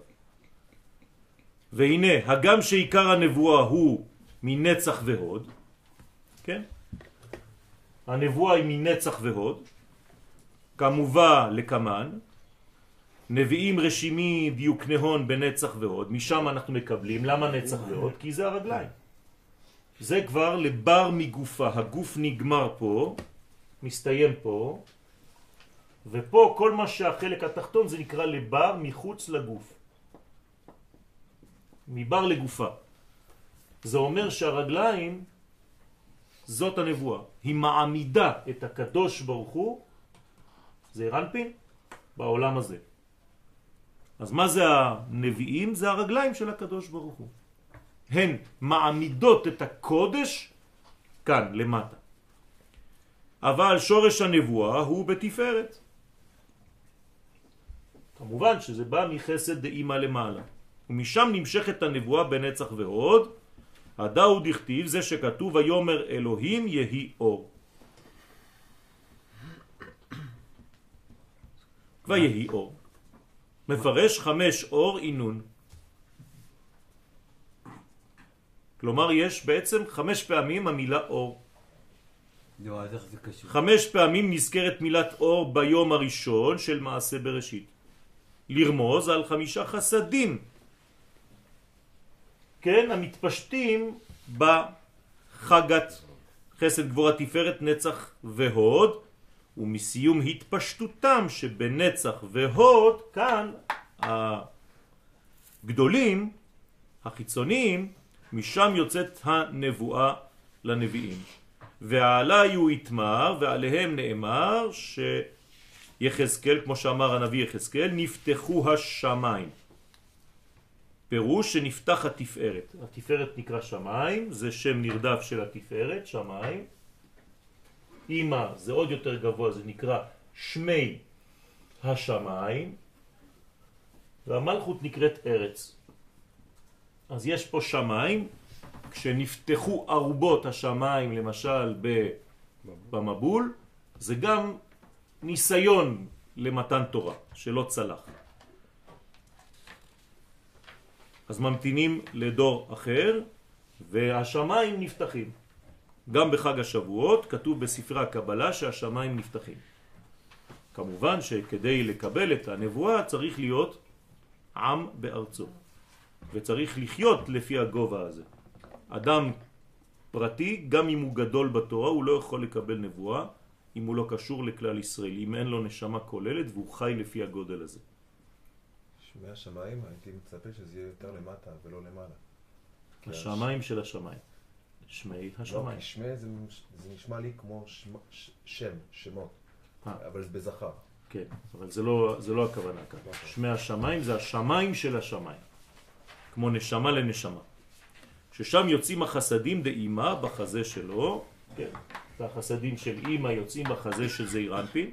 והנה, הגם שעיקר הנבואה הוא מנצח והוד, כן? הנבואה היא מנצח והוד, כמובא לקמן, נביאים רשימי דיוקנהון בנצח והוד, משם אנחנו מקבלים, למה נצח והוד? כי זה הרגליים. זה כבר לבר מגופה, הגוף נגמר פה, מסתיים פה, ופה כל מה שהחלק התחתון זה נקרא לבר מחוץ לגוף. מבר לגופה. זה אומר שהרגליים זאת הנבואה. היא מעמידה את הקדוש ברוך הוא, זה רנפין, בעולם הזה. אז מה זה הנביאים? זה הרגליים של הקדוש ברוך הוא. הן מעמידות את הקודש כאן, למטה. אבל שורש הנבואה הוא בתפארת. כמובן שזה בא מחסד דאימא למעלה. ומשם נמשכת הנבואה בנצח והוד, הדאו דכתיב זה שכתוב ויומר אלוהים יהי אור. ויהי אור. מפרש חמש אור אינון. כלומר יש בעצם חמש פעמים המילה אור. חמש פעמים נזכרת מילת אור ביום הראשון של מעשה בראשית. לרמוז על חמישה חסדים. כן, המתפשטים בחגת חסד גבורה תפארת נצח והוד, ומסיום התפשטותם שבנצח והוד, כאן הגדולים, החיצוניים, משם יוצאת הנבואה לנביאים. ועלי הוא יתמר, ועליהם נאמר שיחזקאל, כמו שאמר הנביא יחזקאל, נפתחו השמיים. פירוש שנפתח התפארת. התפארת נקרא שמיים, זה שם נרדף של התפארת, שמיים. אימא זה עוד יותר גבוה, זה נקרא שמי השמיים, והמלכות נקראת ארץ. אז יש פה שמיים, כשנפתחו ארובות השמיים למשל במבול, זה גם ניסיון למתן תורה, שלא צלח. אז ממתינים לדור אחר, והשמיים נפתחים. גם בחג השבועות כתוב בספרי הקבלה שהשמיים נפתחים. כמובן שכדי לקבל את הנבואה צריך להיות עם בארצו, וצריך לחיות לפי הגובה הזה. אדם פרטי, גם אם הוא גדול בתורה, הוא לא יכול לקבל נבואה אם הוא לא קשור לכלל ישראל, אם אין לו נשמה כוללת והוא חי לפי הגודל הזה. שמי השמיים, הייתי מצפה שזה יהיה יותר למטה ולא למעלה. השמיים של השמיים. שמי לא, השמיים. כי שמי זה, זה נשמע לי כמו שמ, ש, שם, שמות, אה. אבל זה בזכר. כן, אבל זה לא, זה לא הכוונה כאן. נכון. שמי השמיים זה השמיים של השמיים. כמו נשמה לנשמה. ששם יוצאים החסדים דאימה בחזה שלו, כן, והחסדים של אימא יוצאים בחזה של זעיר אנפין,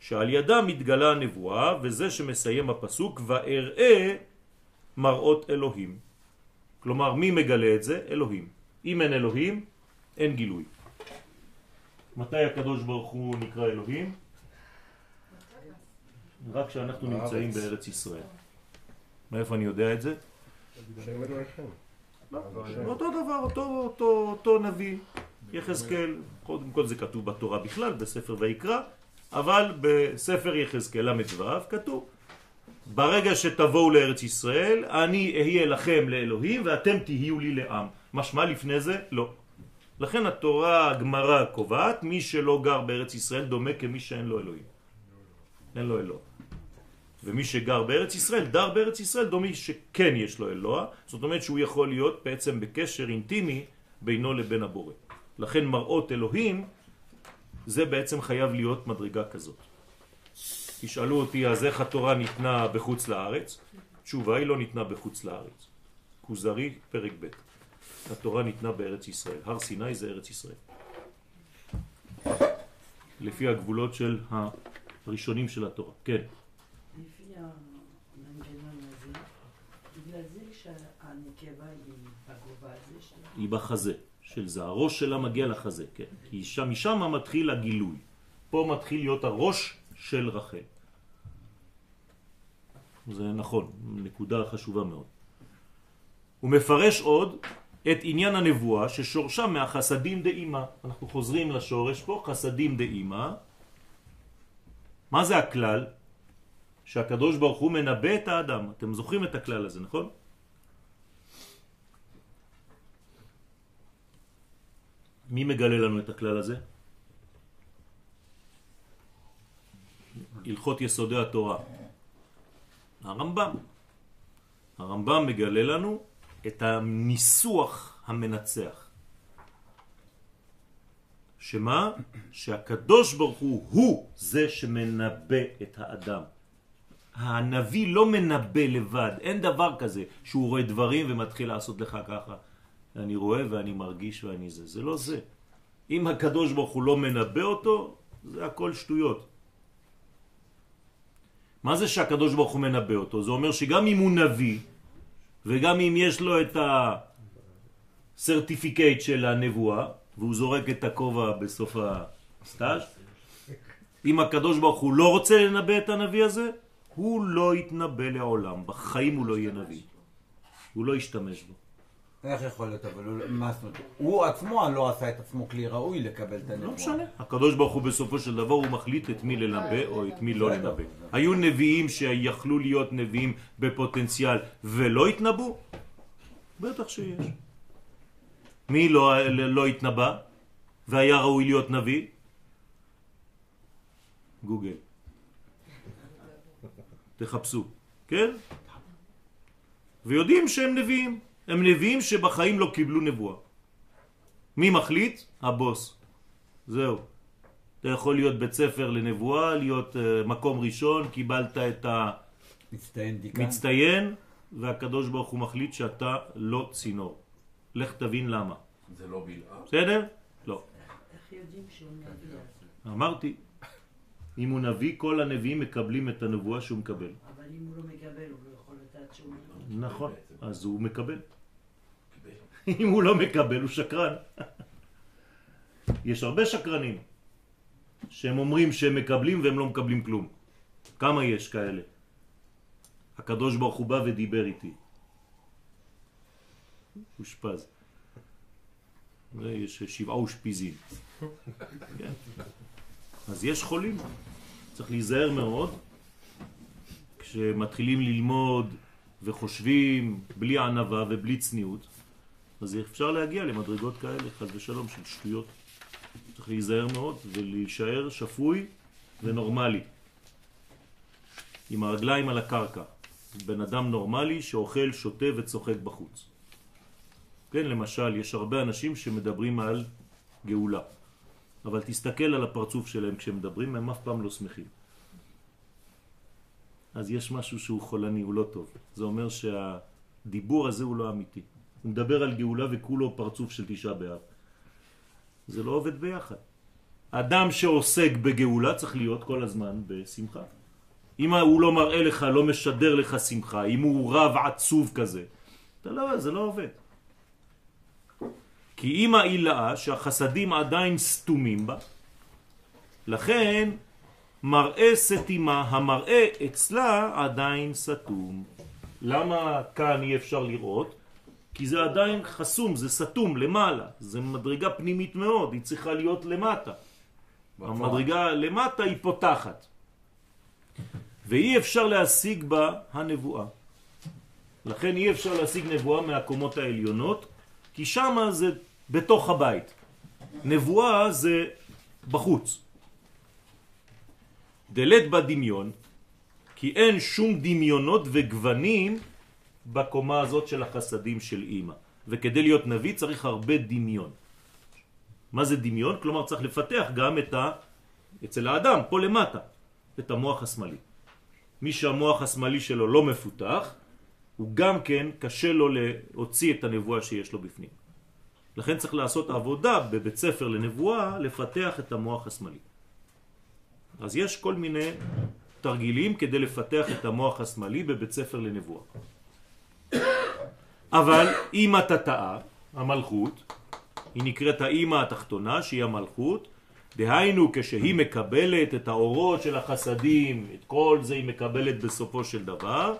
שעל ידה מתגלה הנבואה, וזה שמסיים הפסוק, ואראה מראות אלוהים. כלומר, מי מגלה את זה? אלוהים. אם אין אלוהים, אין גילוי. מתי הקדוש ברוך הוא נקרא אלוהים? רק כשאנחנו. נמצאים בארץ ישראל. מאיפה אני יודע את זה? אלוהיכם. לא, אותו דבר, אותו, אותו, אותו נביא, יחזקאל, קודם כל זה כתוב בתורה בכלל, בספר ויקרא, אבל בספר יחזקאל ל"ו כתוב ברגע שתבואו לארץ ישראל, אני אהיה לכם לאלוהים ואתם תהיו לי לעם. משמע לפני זה? לא. לכן התורה, הגמרא קובעת, מי שלא גר בארץ ישראל דומה כמי שאין לו אלוהים. אין לו אלוה. ומי שגר בארץ ישראל, דר בארץ ישראל, דומי שכן יש לו אלוה, זאת אומרת שהוא יכול להיות בעצם בקשר אינטימי בינו לבין הבורא. לכן מראות אלוהים, זה בעצם חייב להיות מדרגה כזאת. תשאלו אותי, אז איך התורה ניתנה בחוץ לארץ? תשובה היא לא ניתנה בחוץ לארץ. כוזרי, פרק ב'. התורה ניתנה בארץ ישראל. הר סיני זה ארץ ישראל. לפי הגבולות של הראשונים של התורה. כן. לפי המנגנון הזה, בגלל זה שהנקבה היא בגובה הזה. היא בחזה של זה. הראש שלה מגיע לחזה, כן. כי שם, משם מתחיל הגילוי. פה מתחיל להיות הראש של רחל. זה נכון, נקודה חשובה מאוד. הוא מפרש עוד את עניין הנבואה ששורשה מהחסדים דאימה. אנחנו חוזרים לשורש פה, חסדים דאימה. מה זה הכלל? שהקדוש ברוך הוא מנבא את האדם. אתם זוכרים את הכלל הזה, נכון? מי מגלה לנו את הכלל הזה? הלכות יסודי התורה. הרמב"ם. הרמב"ם מגלה לנו את הניסוח המנצח. שמה? שהקדוש ברוך הוא הוא זה שמנבא את האדם. הנביא לא מנבא לבד, אין דבר כזה שהוא רואה דברים ומתחיל לעשות לך ככה. אני רואה ואני מרגיש ואני זה. זה לא זה. אם הקדוש ברוך הוא לא מנבא אותו, זה הכל שטויות. מה זה שהקדוש ברוך הוא מנבא אותו? זה אומר שגם אם הוא נביא, וגם אם יש לו את הסרטיפיקט של הנבואה, והוא זורק את הכובע בסוף הסטאז', אם הקדוש ברוך הוא לא רוצה לנבא את הנביא הזה, הוא לא יתנבא לעולם, בחיים הוא לא יהיה נביא. הוא לא ישתמש בו. איך יכול להיות, אבל הוא, מה זאת אומרת? הוא עצמו לא עשה את עצמו כלי ראוי לקבל את הנבואה. לא משנה. הקדוש ברוך הוא בסופו של דבר הוא מחליט את מי לנבא או את מי לא לנבא. היו נביאים שיכלו להיות נביאים בפוטנציאל ולא התנבאו? בטח שיש. מי לא, לא התנבא והיה ראוי להיות נביא? גוגל. תחפשו, כן? ויודעים שהם נביאים. הם נביאים שבחיים לא קיבלו נבואה. מי מחליט? הבוס. זהו. אתה יכול להיות בית ספר לנבואה, להיות uh, מקום ראשון, קיבלת את המצטיין, והקדוש ברוך הוא מחליט שאתה לא צינור. לך תבין למה. זה לא בלעה? בסדר? לא. איך יודעים שהוא נביא? אמרתי, אם הוא נביא, כל הנביאים מקבלים את הנבואה שהוא מקבל. אבל אם הוא לא מקבל, הוא לא יכול לדעת שהוא נביא. נכון, אז הוא מקבל. [LAUGHS] אם הוא לא מקבל, הוא שקרן. יש הרבה שקרנים שהם אומרים שהם מקבלים והם לא מקבלים כלום. כמה יש כאלה? הקדוש ברוך הוא בא ודיבר איתי. אושפז. יש שבעה אושפיזים. כן. אז יש חולים. צריך להיזהר מאוד כשמתחילים ללמוד וחושבים בלי ענבה ובלי צניעות, אז אפשר להגיע למדרגות כאלה, חז ושלום, של שטויות. צריך להיזהר מאוד ולהישאר שפוי ונורמלי. עם הרגליים על הקרקע. בן אדם נורמלי שאוכל, שותה וצוחק בחוץ. כן, למשל, יש הרבה אנשים שמדברים על גאולה. אבל תסתכל על הפרצוף שלהם כשמדברים, הם אף פעם לא שמחים. אז יש משהו שהוא חולני, הוא לא טוב. זה אומר שהדיבור הזה הוא לא אמיתי. הוא מדבר על גאולה וכולו פרצוף של תשעה באב. זה לא עובד ביחד. אדם שעוסק בגאולה צריך להיות כל הזמן בשמחה. אם הוא לא מראה לך, לא משדר לך שמחה, אם הוא רב עצוב כזה, אתה לא, זה לא עובד. כי אם העילאה שהחסדים עדיין סתומים בה, לכן מראה סתימה, המראה אצלה עדיין סתום. למה כאן אי אפשר לראות? כי זה עדיין חסום, זה סתום למעלה, זה מדרגה פנימית מאוד, היא צריכה להיות למטה. המדרגה למטה היא פותחת. ואי אפשר להשיג בה הנבואה. לכן אי אפשר להשיג נבואה מהקומות העליונות, כי שם זה בתוך הבית. נבואה זה בחוץ. דלת בדמיון, כי אין שום דמיונות וגוונים בקומה הזאת של החסדים של אימא. וכדי להיות נביא צריך הרבה דמיון. מה זה דמיון? כלומר צריך לפתח גם את ה... אצל האדם, פה למטה, את המוח השמאלי. מי שהמוח השמאלי שלו לא מפותח, הוא גם כן קשה לו להוציא את הנבואה שיש לו בפנים. לכן צריך לעשות עבודה בבית ספר לנבואה, לפתח את המוח השמאלי. אז יש כל מיני תרגילים כדי לפתח את המוח השמאלי בבית ספר לנבואה. אבל אם התתאה, המלכות, היא נקראת האימא התחתונה שהיא המלכות, דהיינו כשהיא מקבלת את האורות של החסדים, את כל זה היא מקבלת בסופו של דבר,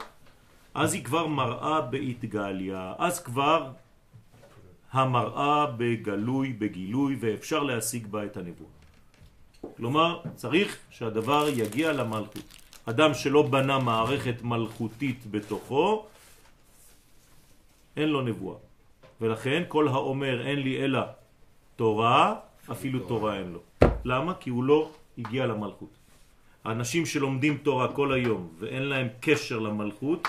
אז היא כבר מראה בהתגליה, אז כבר המראה בגלוי, בגילוי, ואפשר להשיג בה את הנבואה. כלומר, צריך שהדבר יגיע למלכות. אדם שלא בנה מערכת מלכותית בתוכו, אין לו נבואה. ולכן כל האומר אין לי אלא תורה, אפילו תורה אין לו. למה? כי הוא לא הגיע למלכות. האנשים שלומדים תורה כל היום ואין להם קשר למלכות,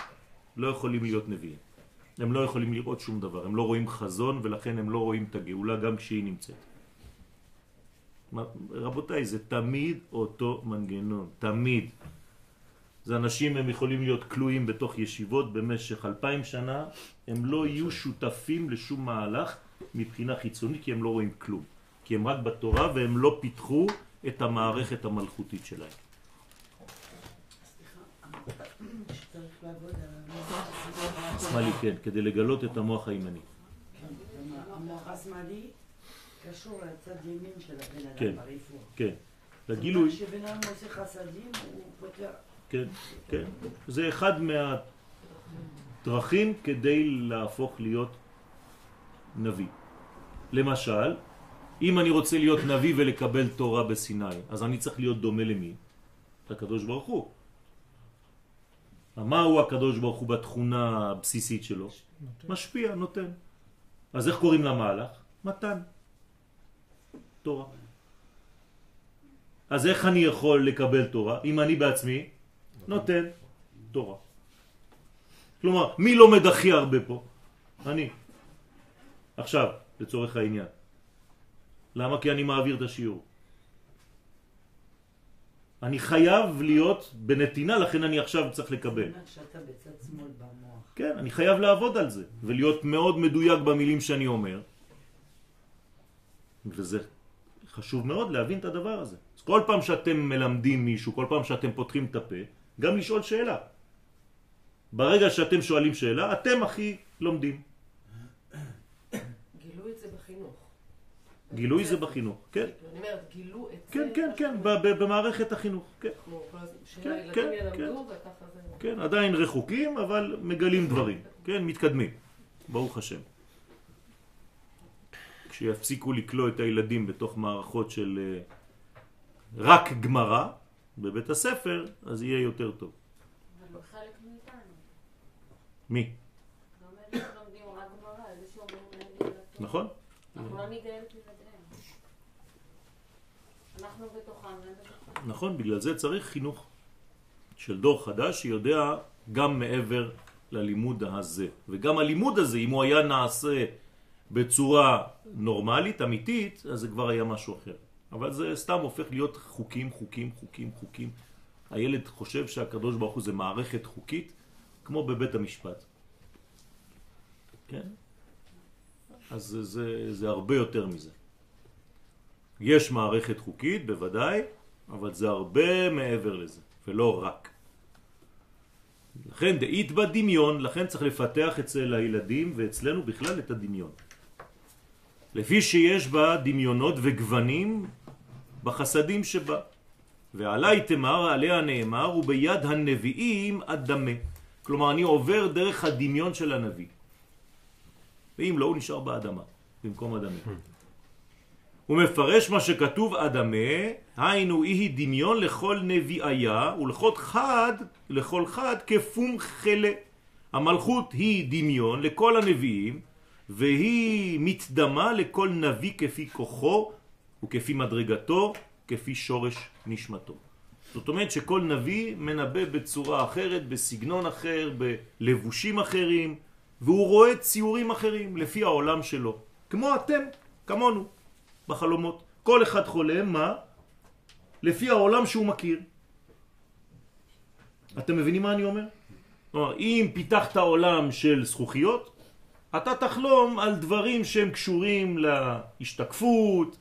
לא יכולים להיות נביאים. הם לא יכולים לראות שום דבר, הם לא רואים חזון ולכן הם לא רואים את הגאולה גם כשהיא נמצאת. רבותיי, זה תמיד אותו מנגנון, תמיד. זה אנשים, הם יכולים להיות כלואים בתוך ישיבות במשך אלפיים שנה, הם לא יהיו שותפים לשום מהלך מבחינה חיצונית כי הם לא רואים כלום. כי הם רק בתורה והם לא פיתחו את המערכת המלכותית שלהם. שמאלי כן, כדי לגלות את המוח הימני. המוח השמאלי קשור לצד ימין של הבן כן. אדם ברפואה. כן. לגילוי, כשבן אדם עושה חסדים, הוא פותר. כן, כן. זה אחד מהדרכים כדי להפוך להיות נביא. למשל, אם אני רוצה להיות נביא ולקבל תורה בסיני, אז אני צריך להיות דומה למי? לקדוש ברוך הוא. מה הוא הקדוש ברוך הוא בתכונה הבסיסית שלו? משפיע, נותן. אז איך קוראים למהלך? מתן. תורה. אז איך אני יכול לקבל תורה אם אני בעצמי נותן תורה? כלומר, מי לומד הכי הרבה פה? אני. עכשיו, לצורך העניין. למה? כי אני מעביר את השיעור. אני חייב להיות בנתינה, לכן אני עכשיו צריך לקבל. כן, אני חייב לעבוד על זה, ולהיות מאוד מדויק במילים שאני אומר. וזה חשוב מאוד להבין את הדבר הזה. אז כל פעם שאתם מלמדים מישהו, כל פעם שאתם פותחים את הפה, גם לשאול שאלה. ברגע שאתם שואלים שאלה, אתם הכי לומדים. גילו את זה בחינוך. גילוי זה בחינוך, כן. אני אומרת, גילו את זה. כן, כן, כן, במערכת החינוך, כן. כן, שהילדים כן, ילמדו וככה זה. כן, עדיין רחוקים, אבל מגלים דברים, כן, מתקדמים, ברוך השם. כשיפסיקו לקלוא את הילדים בתוך מערכות של אה, רק גמרא בבית הספר, אז יהיה יותר טוב. אבל הוא חלק מאיתנו. מי? נכון? אנחנו לא את. אנחנו בתוכם. נכון, בגלל זה צריך חינוך של דור חדש שיודע גם מעבר ללימוד הזה. וגם הלימוד הזה, אם הוא היה נעשה בצורה נורמלית, אמיתית, אז זה כבר היה משהו אחר. אבל זה סתם הופך להיות חוקים, חוקים, חוקים, חוקים. הילד חושב שהקדוש ברוך הוא זה מערכת חוקית, כמו בבית המשפט. כן? אז זה, זה, זה הרבה יותר מזה. יש מערכת חוקית, בוודאי, אבל זה הרבה מעבר לזה, ולא רק. לכן דאית בדמיון, לכן צריך לפתח אצל הילדים ואצלנו בכלל את הדמיון. לפי שיש בה דמיונות וגוונים בחסדים שבה. ועלי תמר, עליה נאמר, וביד הנביאים אדמה. כלומר, אני עובר דרך הדמיון של הנביא. ואם לא, הוא נשאר באדמה, במקום אדמה. הוא מפרש מה שכתוב אדמה, היינו אי דמיון לכל נביאיה ולכל חד, לכל חד כפום חלה. המלכות היא דמיון לכל הנביאים והיא מתדמה לכל נביא כפי כוחו וכפי מדרגתו, כפי שורש נשמתו. זאת אומרת שכל נביא מנבא בצורה אחרת, בסגנון אחר, בלבושים אחרים, והוא רואה ציורים אחרים לפי העולם שלו. כמו אתם, כמונו. בחלומות. כל אחד חולם, מה? לפי העולם שהוא מכיר. אתם מבינים מה אני אומר? כלומר, אם פיתחת עולם של זכוכיות, אתה תחלום על דברים שהם קשורים להשתקפות,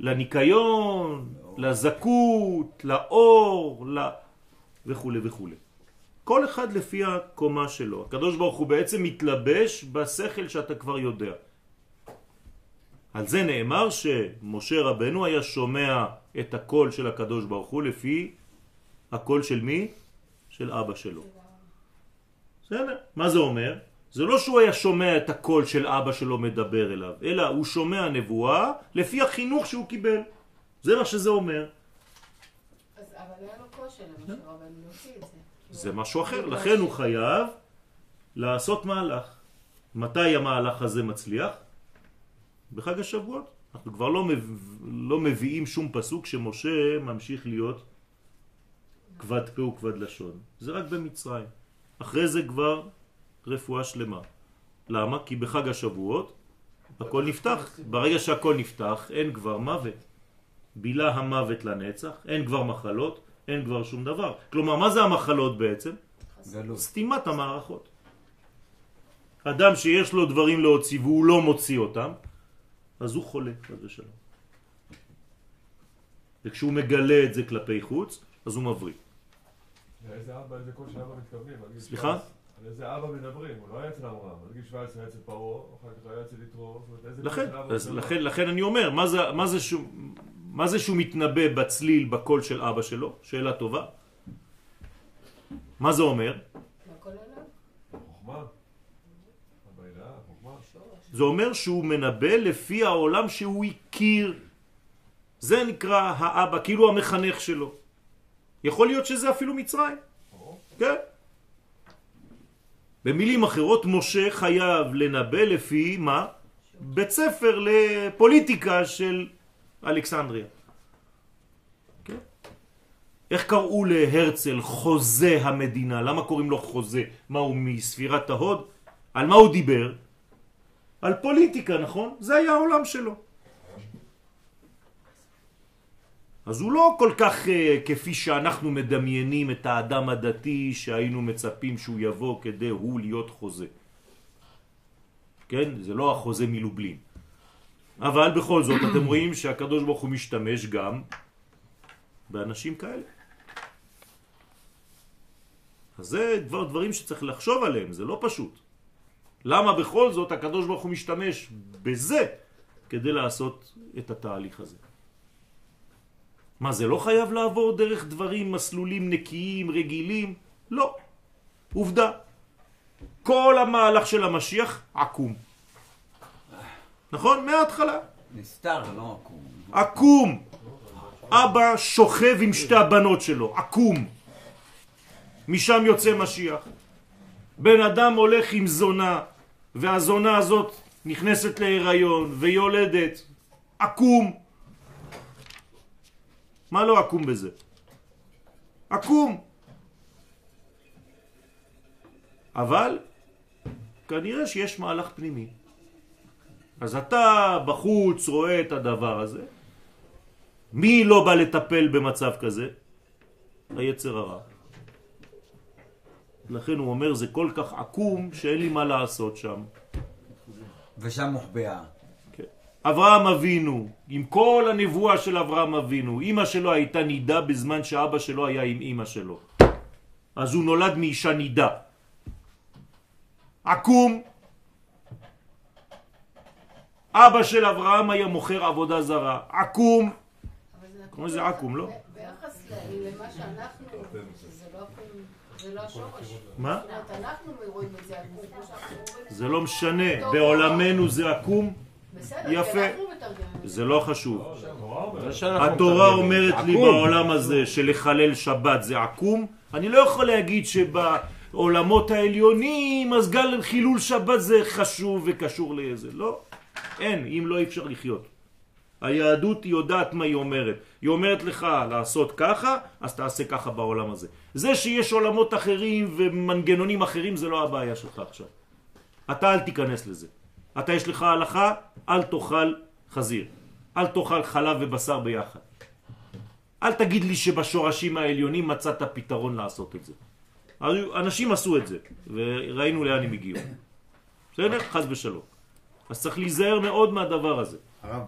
לניקיון, לזכות, לאור, ל... וכו' וכו'. כל אחד לפי הקומה שלו. הקדוש ברוך הוא בעצם מתלבש בשכל שאתה כבר יודע. על זה נאמר שמשה רבנו היה שומע את הקול של הקדוש ברוך הוא לפי הקול של מי? של אבא שלו. בסדר? מה זה אומר? זה לא שהוא היה שומע את הקול של אבא שלו מדבר אליו, אלא הוא שומע נבואה לפי החינוך שהוא קיבל. זה מה שזה אומר. אז אבל היה לו כושר למשה רבנו להוציא את זה. זה משהו אחר, לכן הוא חייב לעשות מהלך. מתי המהלך הזה מצליח? בחג השבועות. אנחנו כבר לא, מב... לא מביאים שום פסוק שמשה ממשיך להיות כבד פה וכבד לשון. זה רק במצרים. אחרי זה כבר רפואה שלמה. למה? כי בחג השבועות הכל נפתח. ברגע שהכל נפתח אין כבר מוות. בילה המוות לנצח, אין כבר מחלות, אין כבר שום דבר. כלומר, מה זה המחלות בעצם? גלות. סתימת המערכות. אדם שיש לו דברים להוציא והוא לא מוציא אותם, אז הוא חולה, חס ושלום. וכשהוא מגלה את זה כלפי חוץ, אז הוא מבריא. לאיזה אבא, איזה קול של אבא מתכוונים? סליחה? 17. על איזה אבא מדברים? הוא לא היה אצל אברהם. על גיל 17 היה אצל פרעה, אחר כך היה אצל יתרו. לכן? לכן, לכן אני אומר, מה זה, מה, זה שהוא, מה זה שהוא מתנבא בצליל בקול של אבא שלו? שאלה טובה. מה זה אומר? זה אומר שהוא מנבא לפי העולם שהוא הכיר. זה נקרא האבא, כאילו המחנך שלו. יכול להיות שזה אפילו מצרים. כן. במילים אחרות, משה חייב לנבא לפי מה? בית ספר לפוליטיקה של אלכסנדריה. כן? איך קראו להרצל חוזה המדינה? למה קוראים לו חוזה? מה הוא מספירת ההוד? על מה הוא דיבר? על פוליטיקה, נכון? זה היה העולם שלו. אז הוא לא כל כך uh, כפי שאנחנו מדמיינים את האדם הדתי שהיינו מצפים שהוא יבוא כדי הוא להיות חוזה. כן? זה לא החוזה מלובלין. אבל בכל זאת אתם רואים שהקדוש ברוך הוא משתמש גם באנשים כאלה. אז זה כבר דברים שצריך לחשוב עליהם, זה לא פשוט. למה בכל זאת הקדוש ברוך הוא משתמש בזה כדי לעשות את התהליך הזה? מה, זה לא חייב לעבור דרך דברים, מסלולים נקיים, רגילים? לא. עובדה. כל המהלך של המשיח עקום. נכון? מההתחלה. נסתר, לא עקום. עקום. אבא שוכב עם שתי הבנות שלו, עקום. משם יוצא משיח. בן אדם הולך עם זונה, והזונה הזאת נכנסת להיריון ויולדת. עקום. מה לא עקום בזה? עקום. אבל כנראה שיש מהלך פנימי. אז אתה בחוץ רואה את הדבר הזה. מי לא בא לטפל במצב כזה? היצר הרע. לכן הוא אומר זה כל כך עקום שאין לי מה לעשות שם. ושם מוחבאה. אברהם אבינו, עם כל הנבואה של אברהם אבינו, אמא שלו הייתה נידה בזמן שאבא שלו היה עם אמא שלו. אז הוא נולד מאישה נידה. עקום. אבא של אברהם היה מוכר עבודה זרה. עקום. כמו זה עקום, לא? ביחס למה שאנחנו, זה לא לא השורש. מה? אנחנו רואים את זה עקום. זה לא משנה, בעולמנו זה עקום, יפה. זה לא חשוב. שאנחנו התורה. אומרת לי. בעולם הזה שלחלל שבת זה עקום, אני לא יכול להגיד שבעולמות העליונים אז גם חילול שבת זה חשוב וקשור לאיזה, לא, אין, אם לא אפשר לחיות. היהדות יודעת מה היא אומרת. היא אומרת לך לעשות ככה, אז תעשה ככה בעולם הזה. זה שיש עולמות אחרים ומנגנונים אחרים זה לא הבעיה שלך עכשיו. אתה אל תיכנס לזה. אתה יש לך הלכה, אל תאכל חזיר. אל תאכל חלב ובשר ביחד. אל תגיד לי שבשורשים העליונים מצאת פתרון לעשות את זה. אנשים עשו את זה, וראינו לאן הם הגיעו. בסדר? חז ושלום. אז צריך להיזהר מאוד מהדבר הזה. הרב,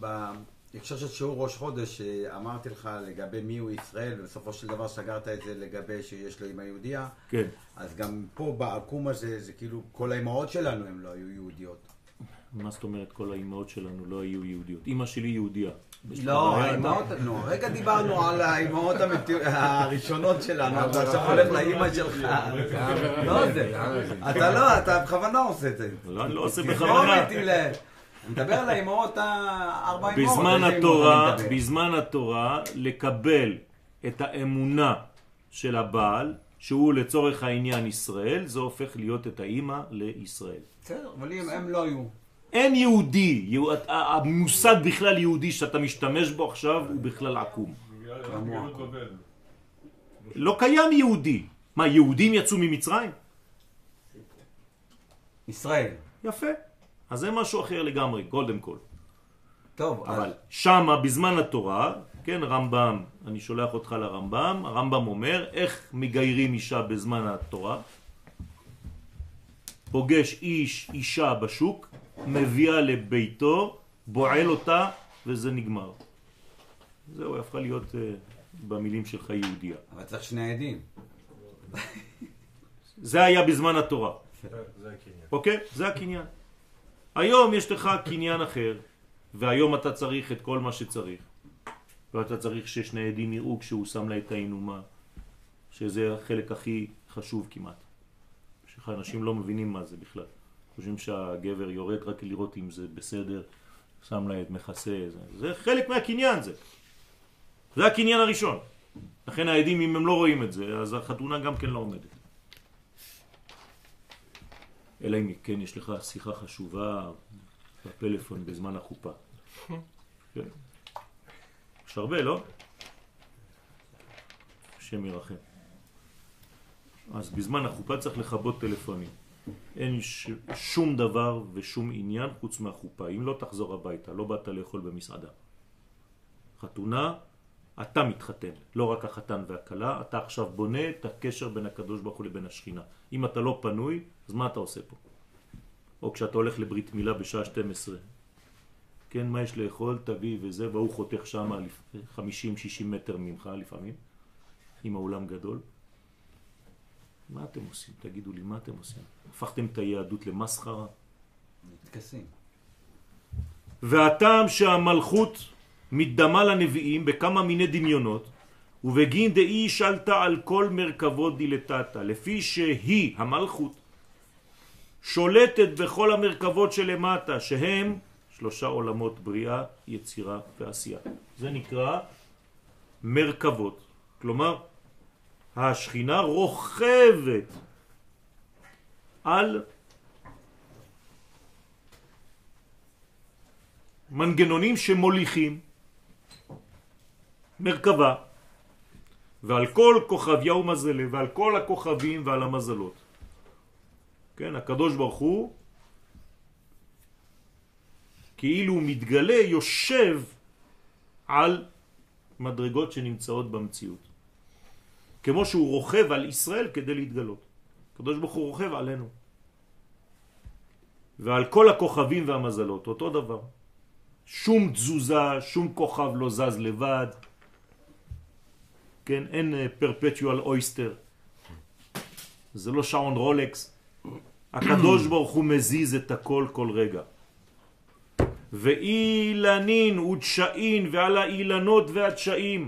בהקשר של שיעור ראש חודש, אה, אמרתי לך לגבי מי הוא ישראל, ובסופו של דבר סגרת את זה לגבי שיש לו אמא יהודייה, כן. אז גם פה בעקום הזה, זה כאילו כל האימהות שלנו הן לא היו יהודיות. מה זאת אומרת כל האימהות שלנו לא היו יהודיות? אימא שלי יהודייה. לא? האימהות, נו, רגע דיברנו על האימהות הראשונות שלנו, אתה עכשיו הולך לאימא שלך. לא זה. אתה לא, אתה בכוונה עושה את זה. לא, אני לא עושה בכוונה. אני מדבר על האימהות, הארבע אימהות. בזמן התורה? בזמן התורה, לקבל את האמונה של הבעל, שהוא לצורך העניין ישראל, זה הופך להיות את האימא לישראל. בסדר, אבל אם הם לא היו. אין יהודי, יהו- המושג בכלל יהודי שאתה משתמש בו עכשיו הוא בכלל עקום. לא קיים יהודי. מה, יהודים יצאו ממצרים? ישראל. יפה. אז זה משהו אחר לגמרי, קודם כל. טוב, אבל שמה בזמן התורה, כן, רמב"ם, אני שולח אותך לרמב"ם, הרמב"ם אומר איך מגיירים אישה בזמן התורה. פוגש איש, אישה בשוק, מביאה לביתו, בועל אותה, וזה נגמר. זהו, היא הפכה להיות uh, במילים שלך יהודייה. אבל צריך שני עדים. זה היה בזמן התורה. זה הקניין. אוקיי? זה הקניין. היום יש לך קניין אחר, והיום אתה צריך את כל מה שצריך. ואתה צריך ששני עדים יראו כשהוא שם לה את האינומה, שזה החלק הכי חשוב כמעט. שאנשים לא מבינים מה זה בכלל. חושבים שהגבר יורד רק לראות אם זה בסדר, שם לה את מכסה, זה, זה חלק מהקניין זה. זה הקניין הראשון. לכן העדים, אם הם לא רואים את זה, אז החתונה גם כן לא עומדת. אלא אם כן יש לך שיחה חשובה בפלאפון בזמן החופה. כן. יש הרבה, לא? השם ירחם. אז בזמן החופה צריך לכבות טלפונים. אין ש... שום דבר ושום עניין חוץ מהחופה. אם לא תחזור הביתה, לא באת לאכול במסעדה. חתונה, אתה מתחתן, לא רק החתן והכלה, אתה עכשיו בונה את הקשר בין הקדוש ברוך הוא לבין השכינה. אם אתה לא פנוי, אז מה אתה עושה פה? או כשאתה הולך לברית מילה בשעה 12, כן, מה יש לאכול, תביא וזה, והוא חותך שם 50-60 מטר ממך לפעמים, עם האולם גדול. מה אתם עושים? תגידו לי, מה אתם עושים? הפכתם את היהדות למסחרה? מתכסים. והטעם שהמלכות מתדמה לנביאים בכמה מיני דמיונות, ובגין דאי שלטה על כל מרכבות דילתתה, לפי שהיא, המלכות, שולטת בכל המרכבות שלמטה, שהם שלושה עולמות בריאה, יצירה ועשייה. זה נקרא מרכבות. כלומר, השכינה רוכבת על מנגנונים שמוליכים מרכבה ועל כל כוכביה ומזלה ועל כל הכוכבים ועל המזלות. כן, הקדוש ברוך הוא כאילו הוא מתגלה, יושב על מדרגות שנמצאות במציאות. כמו שהוא רוכב על ישראל כדי להתגלות. הקדוש ברוך הוא רוכב עלינו. ועל כל הכוכבים והמזלות, אותו דבר. שום תזוזה, שום כוכב לא זז לבד. כן, אין פרפטואל אויסטר. זה לא שעון רולקס. הקדוש [CLEARS THROAT] ברוך הוא מזיז את הכל כל רגע. ואילנין ודשאין ועל האילנות והדשאים.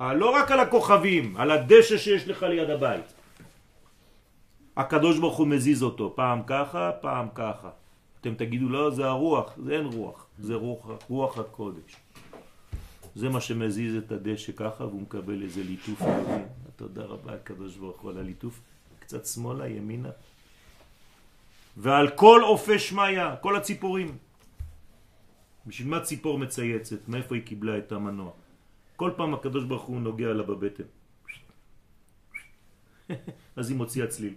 אה, לא רק על הכוכבים, על הדשא שיש לך ליד הבית. הקדוש ברוך הוא מזיז אותו, פעם ככה, פעם ככה. אתם תגידו, לא, זה הרוח, זה אין רוח, זה רוח, רוח הקודש. זה מה שמזיז את הדשא ככה, והוא מקבל איזה ליטוף. תודה רבה, הקדוש ברוך הוא, על הליטוף. קצת שמאלה, ימינה. ועל כל אופי שמיה, כל הציפורים. בשביל מה ציפור מצייצת? מאיפה היא קיבלה את המנוע? כל פעם הקדוש ברוך הוא נוגע לה בבטן. [LAUGHS] אז היא מוציאה צליל.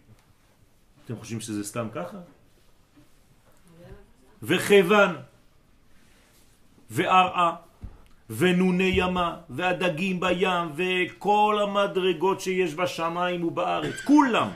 אתם חושבים שזה סתם ככה? וחבן, וארעה, ונוני ימה, והדגים בים, וכל המדרגות שיש בשמיים ובארץ, כולם.